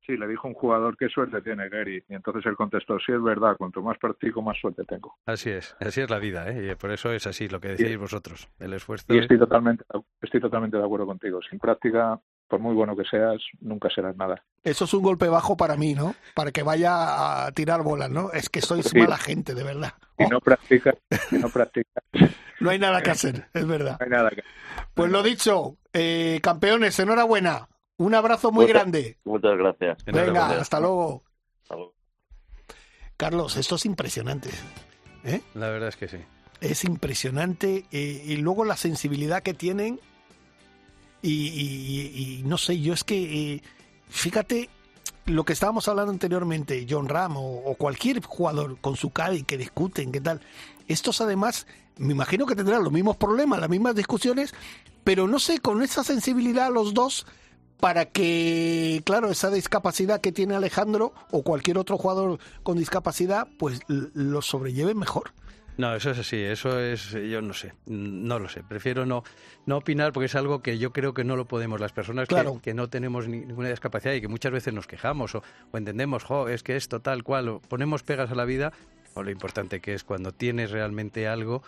Sí, le dijo un jugador qué suerte tiene Gary. Y entonces él contestó, sí es verdad, cuanto más practico, más suerte tengo. Así es, así es la vida, ¿eh? y por eso es así lo que decís vosotros. El esfuerzo. Y es- estoy totalmente, estoy totalmente de acuerdo contigo. Sin práctica, por muy bueno que seas, nunca serás nada. Eso es un golpe bajo para mí, ¿no? Para que vaya a tirar bolas, ¿no? Es que sois Sí. mala gente, de verdad. Si no practicas, si no practicas, No hay nada que hacer, es verdad. no hay nada que Pues lo dicho, eh, campeones, enhorabuena. Un abrazo muy Muchas- grande. Muchas gracias. Venga, Enhorabuena. hasta luego. Hasta luego. Carlos, esto es impresionante. ¿eh? La verdad es que sí. Es impresionante. eh, y luego la sensibilidad que tienen. Y, y- y no sé, yo es que, eh, fíjate, lo que estábamos hablando anteriormente, John Ram o, o cualquier jugador con su Cádiz que discuten, qué tal. Estos además, me imagino que tendrán los mismos problemas, las mismas discusiones, pero no sé, con esa sensibilidad los dos para que, claro, esa discapacidad que tiene Alejandro o cualquier otro jugador con discapacidad, pues lo sobrelleven mejor. No, eso es así, eso es, yo no sé, no lo sé, prefiero no, no opinar porque es algo que yo creo que no lo podemos las personas que- Claro. que, no tenemos ni- ninguna discapacidad y que muchas veces nos quejamos o, o entendemos, jo, es que esto tal cual, o ponemos pegas a la vida, o lo importante que es cuando tienes realmente algo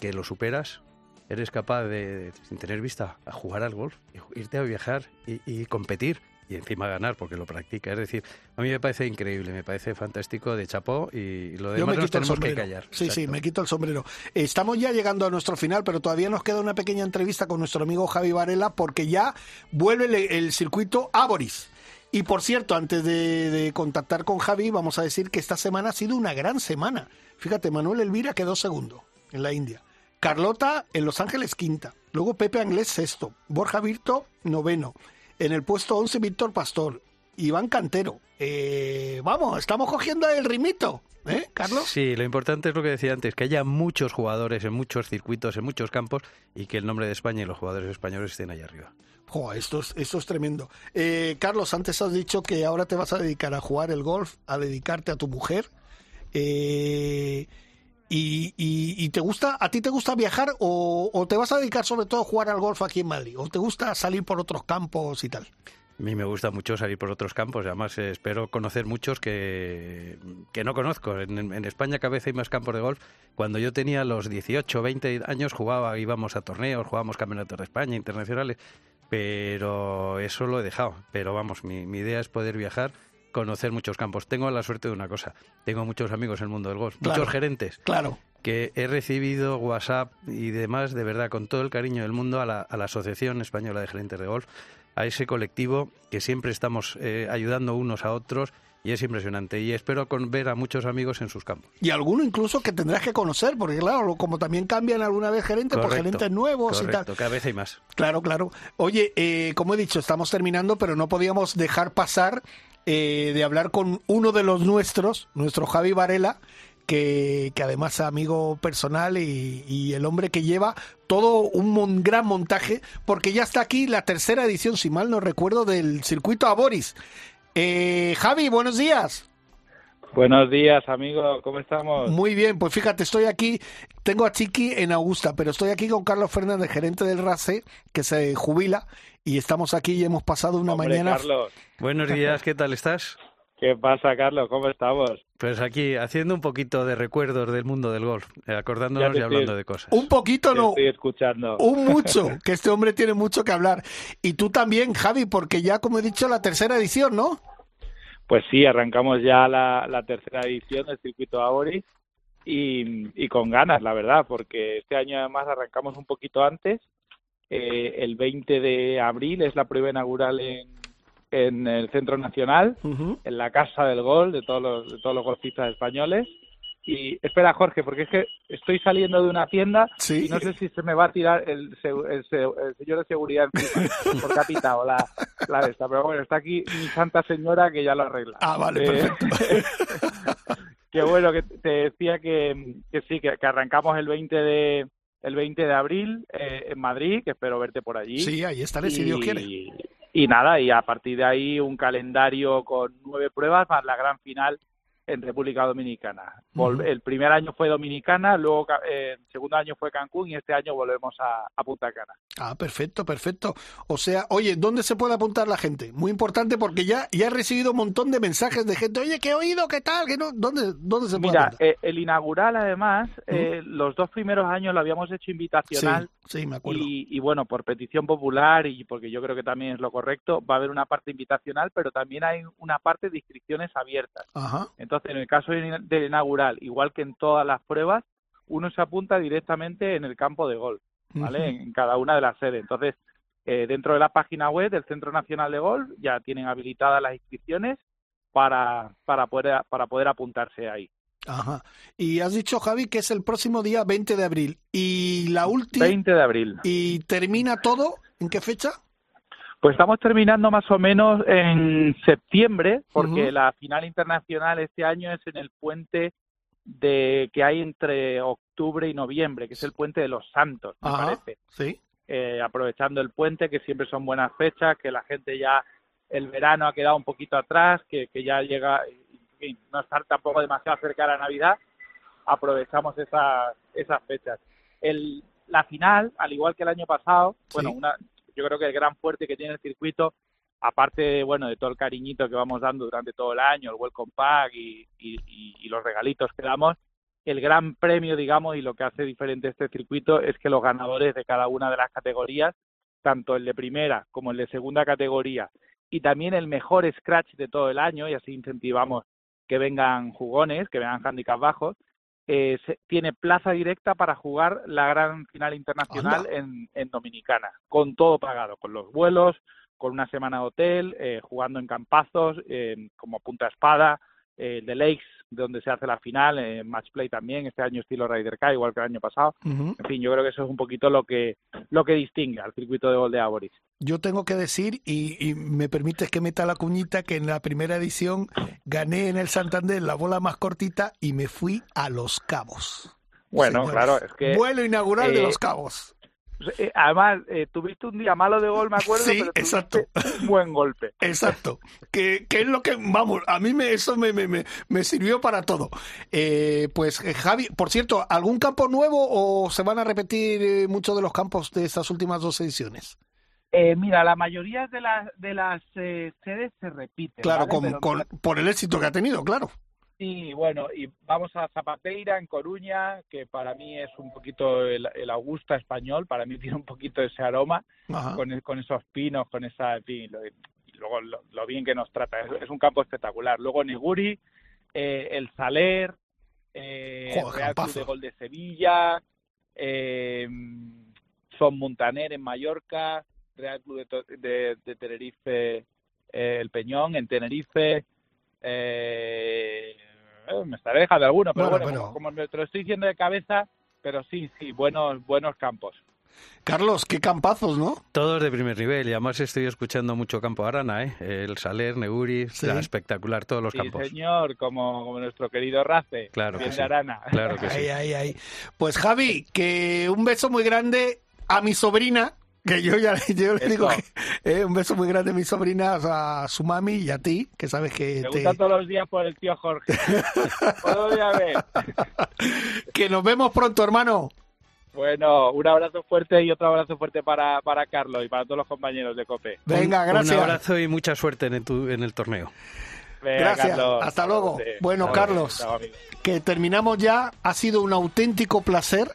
que lo superas, eres capaz de, sin tener vista, a jugar al golf, irte a viajar y, y competir y encima ganar porque lo practica. Es decir, a mí me parece increíble, me parece fantástico de chapó y lo demás nos tenemos que callar. Sí, sí, me quito el sombrero. Estamos ya llegando a nuestro final, pero todavía nos queda una pequeña entrevista con nuestro amigo Javi Varela porque ya vuelve el, el circuito Aboris. Y por cierto, antes de, de contactar con Javi, vamos a decir que esta semana ha sido una gran semana. Fíjate, Manuel Elvira quedó segundo en la India. Carlota en Los Ángeles quinta. Luego Pepe Anglés sexto. Borja Virto noveno. En el puesto 11 Víctor Pastor. Iván Cantero. Eh, vamos, estamos cogiendo el ritmito. ¿Eh, Carlos? Sí, lo importante es lo que decía antes, que haya muchos jugadores en muchos circuitos, en muchos campos, y que el nombre de España y los jugadores españoles estén ahí arriba. Jo, esto es, esto es tremendo. Eh, Carlos, antes has dicho que ahora te vas a dedicar a jugar el golf, a dedicarte a tu mujer. Eh, y, y- y te gusta, ¿A ti te gusta viajar o, te vas a dedicar sobre todo a jugar al golf aquí en Madrid? ¿O te gusta salir por otros campos y tal? A mí me gusta mucho salir por otros campos, además espero conocer muchos que, que no conozco. En, España cada vez hay más campos de golf. Cuando yo tenía los 18 20 años jugaba, íbamos a torneos, jugábamos campeonatos de España, internacionales, pero eso lo he dejado. Pero vamos, mi idea es poder viajar, conocer muchos campos. Tengo la suerte de una cosa, tengo muchos amigos en el mundo del golf, Claro. muchos gerentes Claro. que he recibido WhatsApp y demás, de verdad, con todo el cariño del mundo, a la, a la Asociación Española de Gerentes de Golf, a ese colectivo que siempre estamos eh, ayudando unos a otros y es impresionante. Y espero con, ver a muchos amigos en sus campos. Y alguno incluso que tendrás que conocer, porque claro, como también cambian alguna vez gerentes por gerentes nuevos y tal. cada vez hay más. Claro, claro. Oye, eh, como he dicho, estamos terminando, pero no podíamos dejar pasar eh, de hablar con uno de los nuestros, nuestro Javi Varela, que, que además es amigo personal y, y el hombre que lleva todo un gran montaje, porque ya está aquí la tercera edición, si mal no recuerdo, del circuito Aboris. Eh, Javi, buenos días. Buenos días, amigo. ¿Cómo estamos? Muy bien, pues fíjate, estoy aquí, tengo a Chiqui en Augusta, pero estoy aquí con Carlos Fernández, gerente del RACE, que se jubila, y estamos aquí y hemos pasado una Hombre, mañana... Carlos. Buenos días, ¿qué tal estás? ¿Qué pasa, Carlos? ¿Cómo estamos? Pues aquí, haciendo un poquito de recuerdos del mundo del golf, eh, acordándonos y hablando estoy- de cosas. Un poquito no, estoy escuchando. un mucho, que este hombre tiene mucho que hablar. Y tú también, Javi, porque ya, como he dicho, la tercera edición, ¿no? Pues sí, arrancamos ya la, la tercera edición del circuito Aboris y, y con ganas, la verdad, porque este año además arrancamos un poquito antes. Eh, el 20 de abril es la prueba inaugural en, en el Centro Nacional, en la Casa del Gol de todos los, de todos los golfistas españoles. Y espera, Jorge, porque es que estoy saliendo de una tienda y no sé si se me va a tirar el, el, señor de seguridad encima, porque ha pitado la, la esta. Pero bueno, está aquí mi santa señora que ya lo arregla. Ah, vale, eh, perfecto. Bueno, que te decía que, que sí, que, arrancamos el 20 de el 20 de abril eh, en Madrid, que espero verte por allí. Sí, ahí estaré, si Dios quiere. Y nada, y a partir de ahí un calendario con nueve pruebas más la gran final en República Dominicana. El primer año fue Dominicana, luego eh, el segundo año fue Cancún y este año volvemos a, Punta Cana. Ah, perfecto, perfecto. O sea, oye, ¿dónde se puede apuntar la gente? Muy importante porque ya, ya he recibido un montón de mensajes de gente, oye, ¿qué he oído? ¿Qué tal? ¿Qué no? ¿Dónde, ¿Dónde se puede Mira, eh, el inaugural además, eh, los dos primeros años lo habíamos hecho invitacional. Sí, me acuerdo. Y, y bueno, por petición popular y porque yo creo que también es lo correcto, va a haber una parte invitacional, pero también hay una parte de inscripciones abiertas. Ajá. Entonces, en el caso del inaugural, igual que en todas las pruebas, uno se apunta directamente en el campo de golf, ¿vale? En cada una de las sedes. Entonces, eh, dentro de la página web del Centro Nacional de Golf ya tienen habilitadas las inscripciones para, para, poder, para poder apuntarse ahí. Ajá. Y has dicho, Javi, que es el próximo día 20 de abril. ¿Y la última? 20 de abril. ¿Y termina todo? ¿En qué fecha? Pues estamos terminando más o menos en septiembre, porque la final internacional este año es en el puente de que hay entre octubre y noviembre, que es el puente de los Santos, me parece. Sí. Eh, aprovechando el puente, que siempre son buenas fechas, que la gente ya el verano ha quedado un poquito atrás, que, que ya llega, y no estar tampoco demasiado cerca de la Navidad, aprovechamos esas, esas fechas. El, la final, al igual que el año pasado, bueno, una, yo creo que el gran fuerte que tiene el circuito, aparte bueno, de todo el cariñito que vamos dando durante todo el año, el Welcome Pack y, y, los regalitos que damos, el gran premio, digamos, y lo que hace diferente este circuito es que los ganadores de cada una de las categorías, tanto el de primera como el de segunda categoría, y también el mejor scratch de todo el año, y así incentivamos que vengan jugones, que vengan handicaps bajos, eh, tiene plaza directa para jugar la gran final internacional en, en, Dominicana, con todo pagado, con los vuelos, con una semana de hotel, eh, jugando en campazos, como punta espada, eh, de Lakes, donde se hace la final, eh, match play también, este año estilo Ryder Cup, igual que el año pasado. En fin, yo creo que eso es un poquito lo que, lo que distingue al circuito de gol de Aboris. Yo tengo que decir, y, me permites que meta la cuñita, que en la primera edición gané en el Santander la bola más cortita y me fui a Los Cabos. Bueno, claro, es que... Vuelo inaugural de eh, Los Cabos. Eh, además, eh, tuviste un día malo de gol, me acuerdo, sí, exacto. un buen golpe. Exacto. que, que, es lo que, vamos, a mí me, eso me, me, me sirvió para todo. Eh, pues, Javi, por cierto, ¿algún campo nuevo o se van a repetir muchos de los campos de estas últimas dos ediciones? mira, la mayoría de las, de las sedes se repiten. Claro, con, por el éxito que ha tenido, claro. Sí, bueno, y vamos a Zapateira, en Coruña, que para mí es un poquito el, Augusta español, para mí tiene un poquito ese aroma, con, con esos pinos, con esa, y luego lo, bien que nos trata, es, un campo espectacular. Luego Neguri, eh, el Saler, eh, Real Club de Gol de Sevilla, eh, Son Montaner en Mallorca, Real Club de, de Tenerife, eh, el Peñón en Tenerife, eh, eh, me estaré dejando alguno, pero bueno, Como, te lo estoy diciendo de cabeza, pero sí, sí, buenos, buenos campos. Carlos, qué campazos, ¿no? Todos de primer nivel y además estoy escuchando mucho campo Arana, ¿eh? El Saler, Neguri, espectacular todos los sí, campos. señor, como, como nuestro querido Race, claro de Arana. Claro que sí. Pues Javi, que un beso muy grande a mi sobrina, que yo ya yo le digo que, eh, un beso muy grande a mi sobrina, a su mami y a ti, que sabes que Me te... gusta todos los días por el tío Jorge. ver. que nos vemos pronto, hermano. Bueno, un abrazo fuerte y otro abrazo fuerte para, para Carlos y para todos los compañeros de COPE. Venga, gracias. Un abrazo y mucha suerte en, tu, en el torneo. gracias, hasta luego. Bueno, Carlos, que terminamos ya. Ha sido un auténtico placer.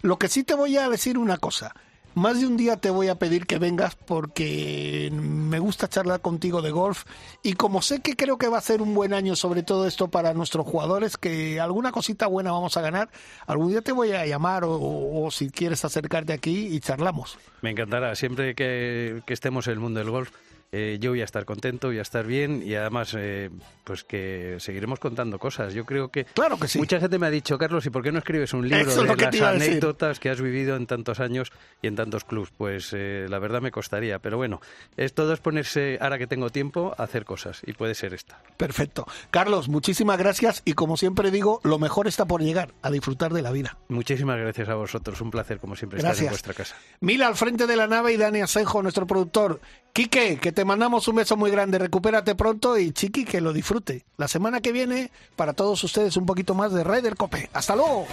Lo que sí te voy a decir una cosa más de un día te voy a pedir que vengas porque me gusta charlar contigo de golf y como sé que creo que va a ser un buen año sobre todo esto para nuestros jugadores, que alguna cosita buena vamos a ganar, algún día te voy a llamar o, si quieres acercarte aquí y charlamos. Me encantará, siempre que, estemos en el mundo del golf eh, yo voy a estar contento, voy a estar bien y además eh, pues que seguiremos contando cosas. Yo creo que, claro que sí. mucha gente me ha dicho, Carlos, ¿y por qué no escribes un libro de las anécdotas que has vivido en tantos años y en tantos clubs? Pues eh, la verdad me costaría, pero bueno, es todo es ponerse, ahora que tengo tiempo, a hacer cosas y puede ser esta. Perfecto. Carlos, muchísimas gracias y como siempre digo, lo mejor está por llegar, a disfrutar de la vida. Muchísimas gracias a vosotros, un placer como siempre estar en vuestra casa. Mila al frente de la nave y Dani Asenjo, nuestro productor. Quique, que te mandamos un beso muy grande, recupérate pronto y Chiqui, que lo disfrute. La semana que viene, para todos ustedes, un poquito más de Raider Cope. ¡Hasta luego!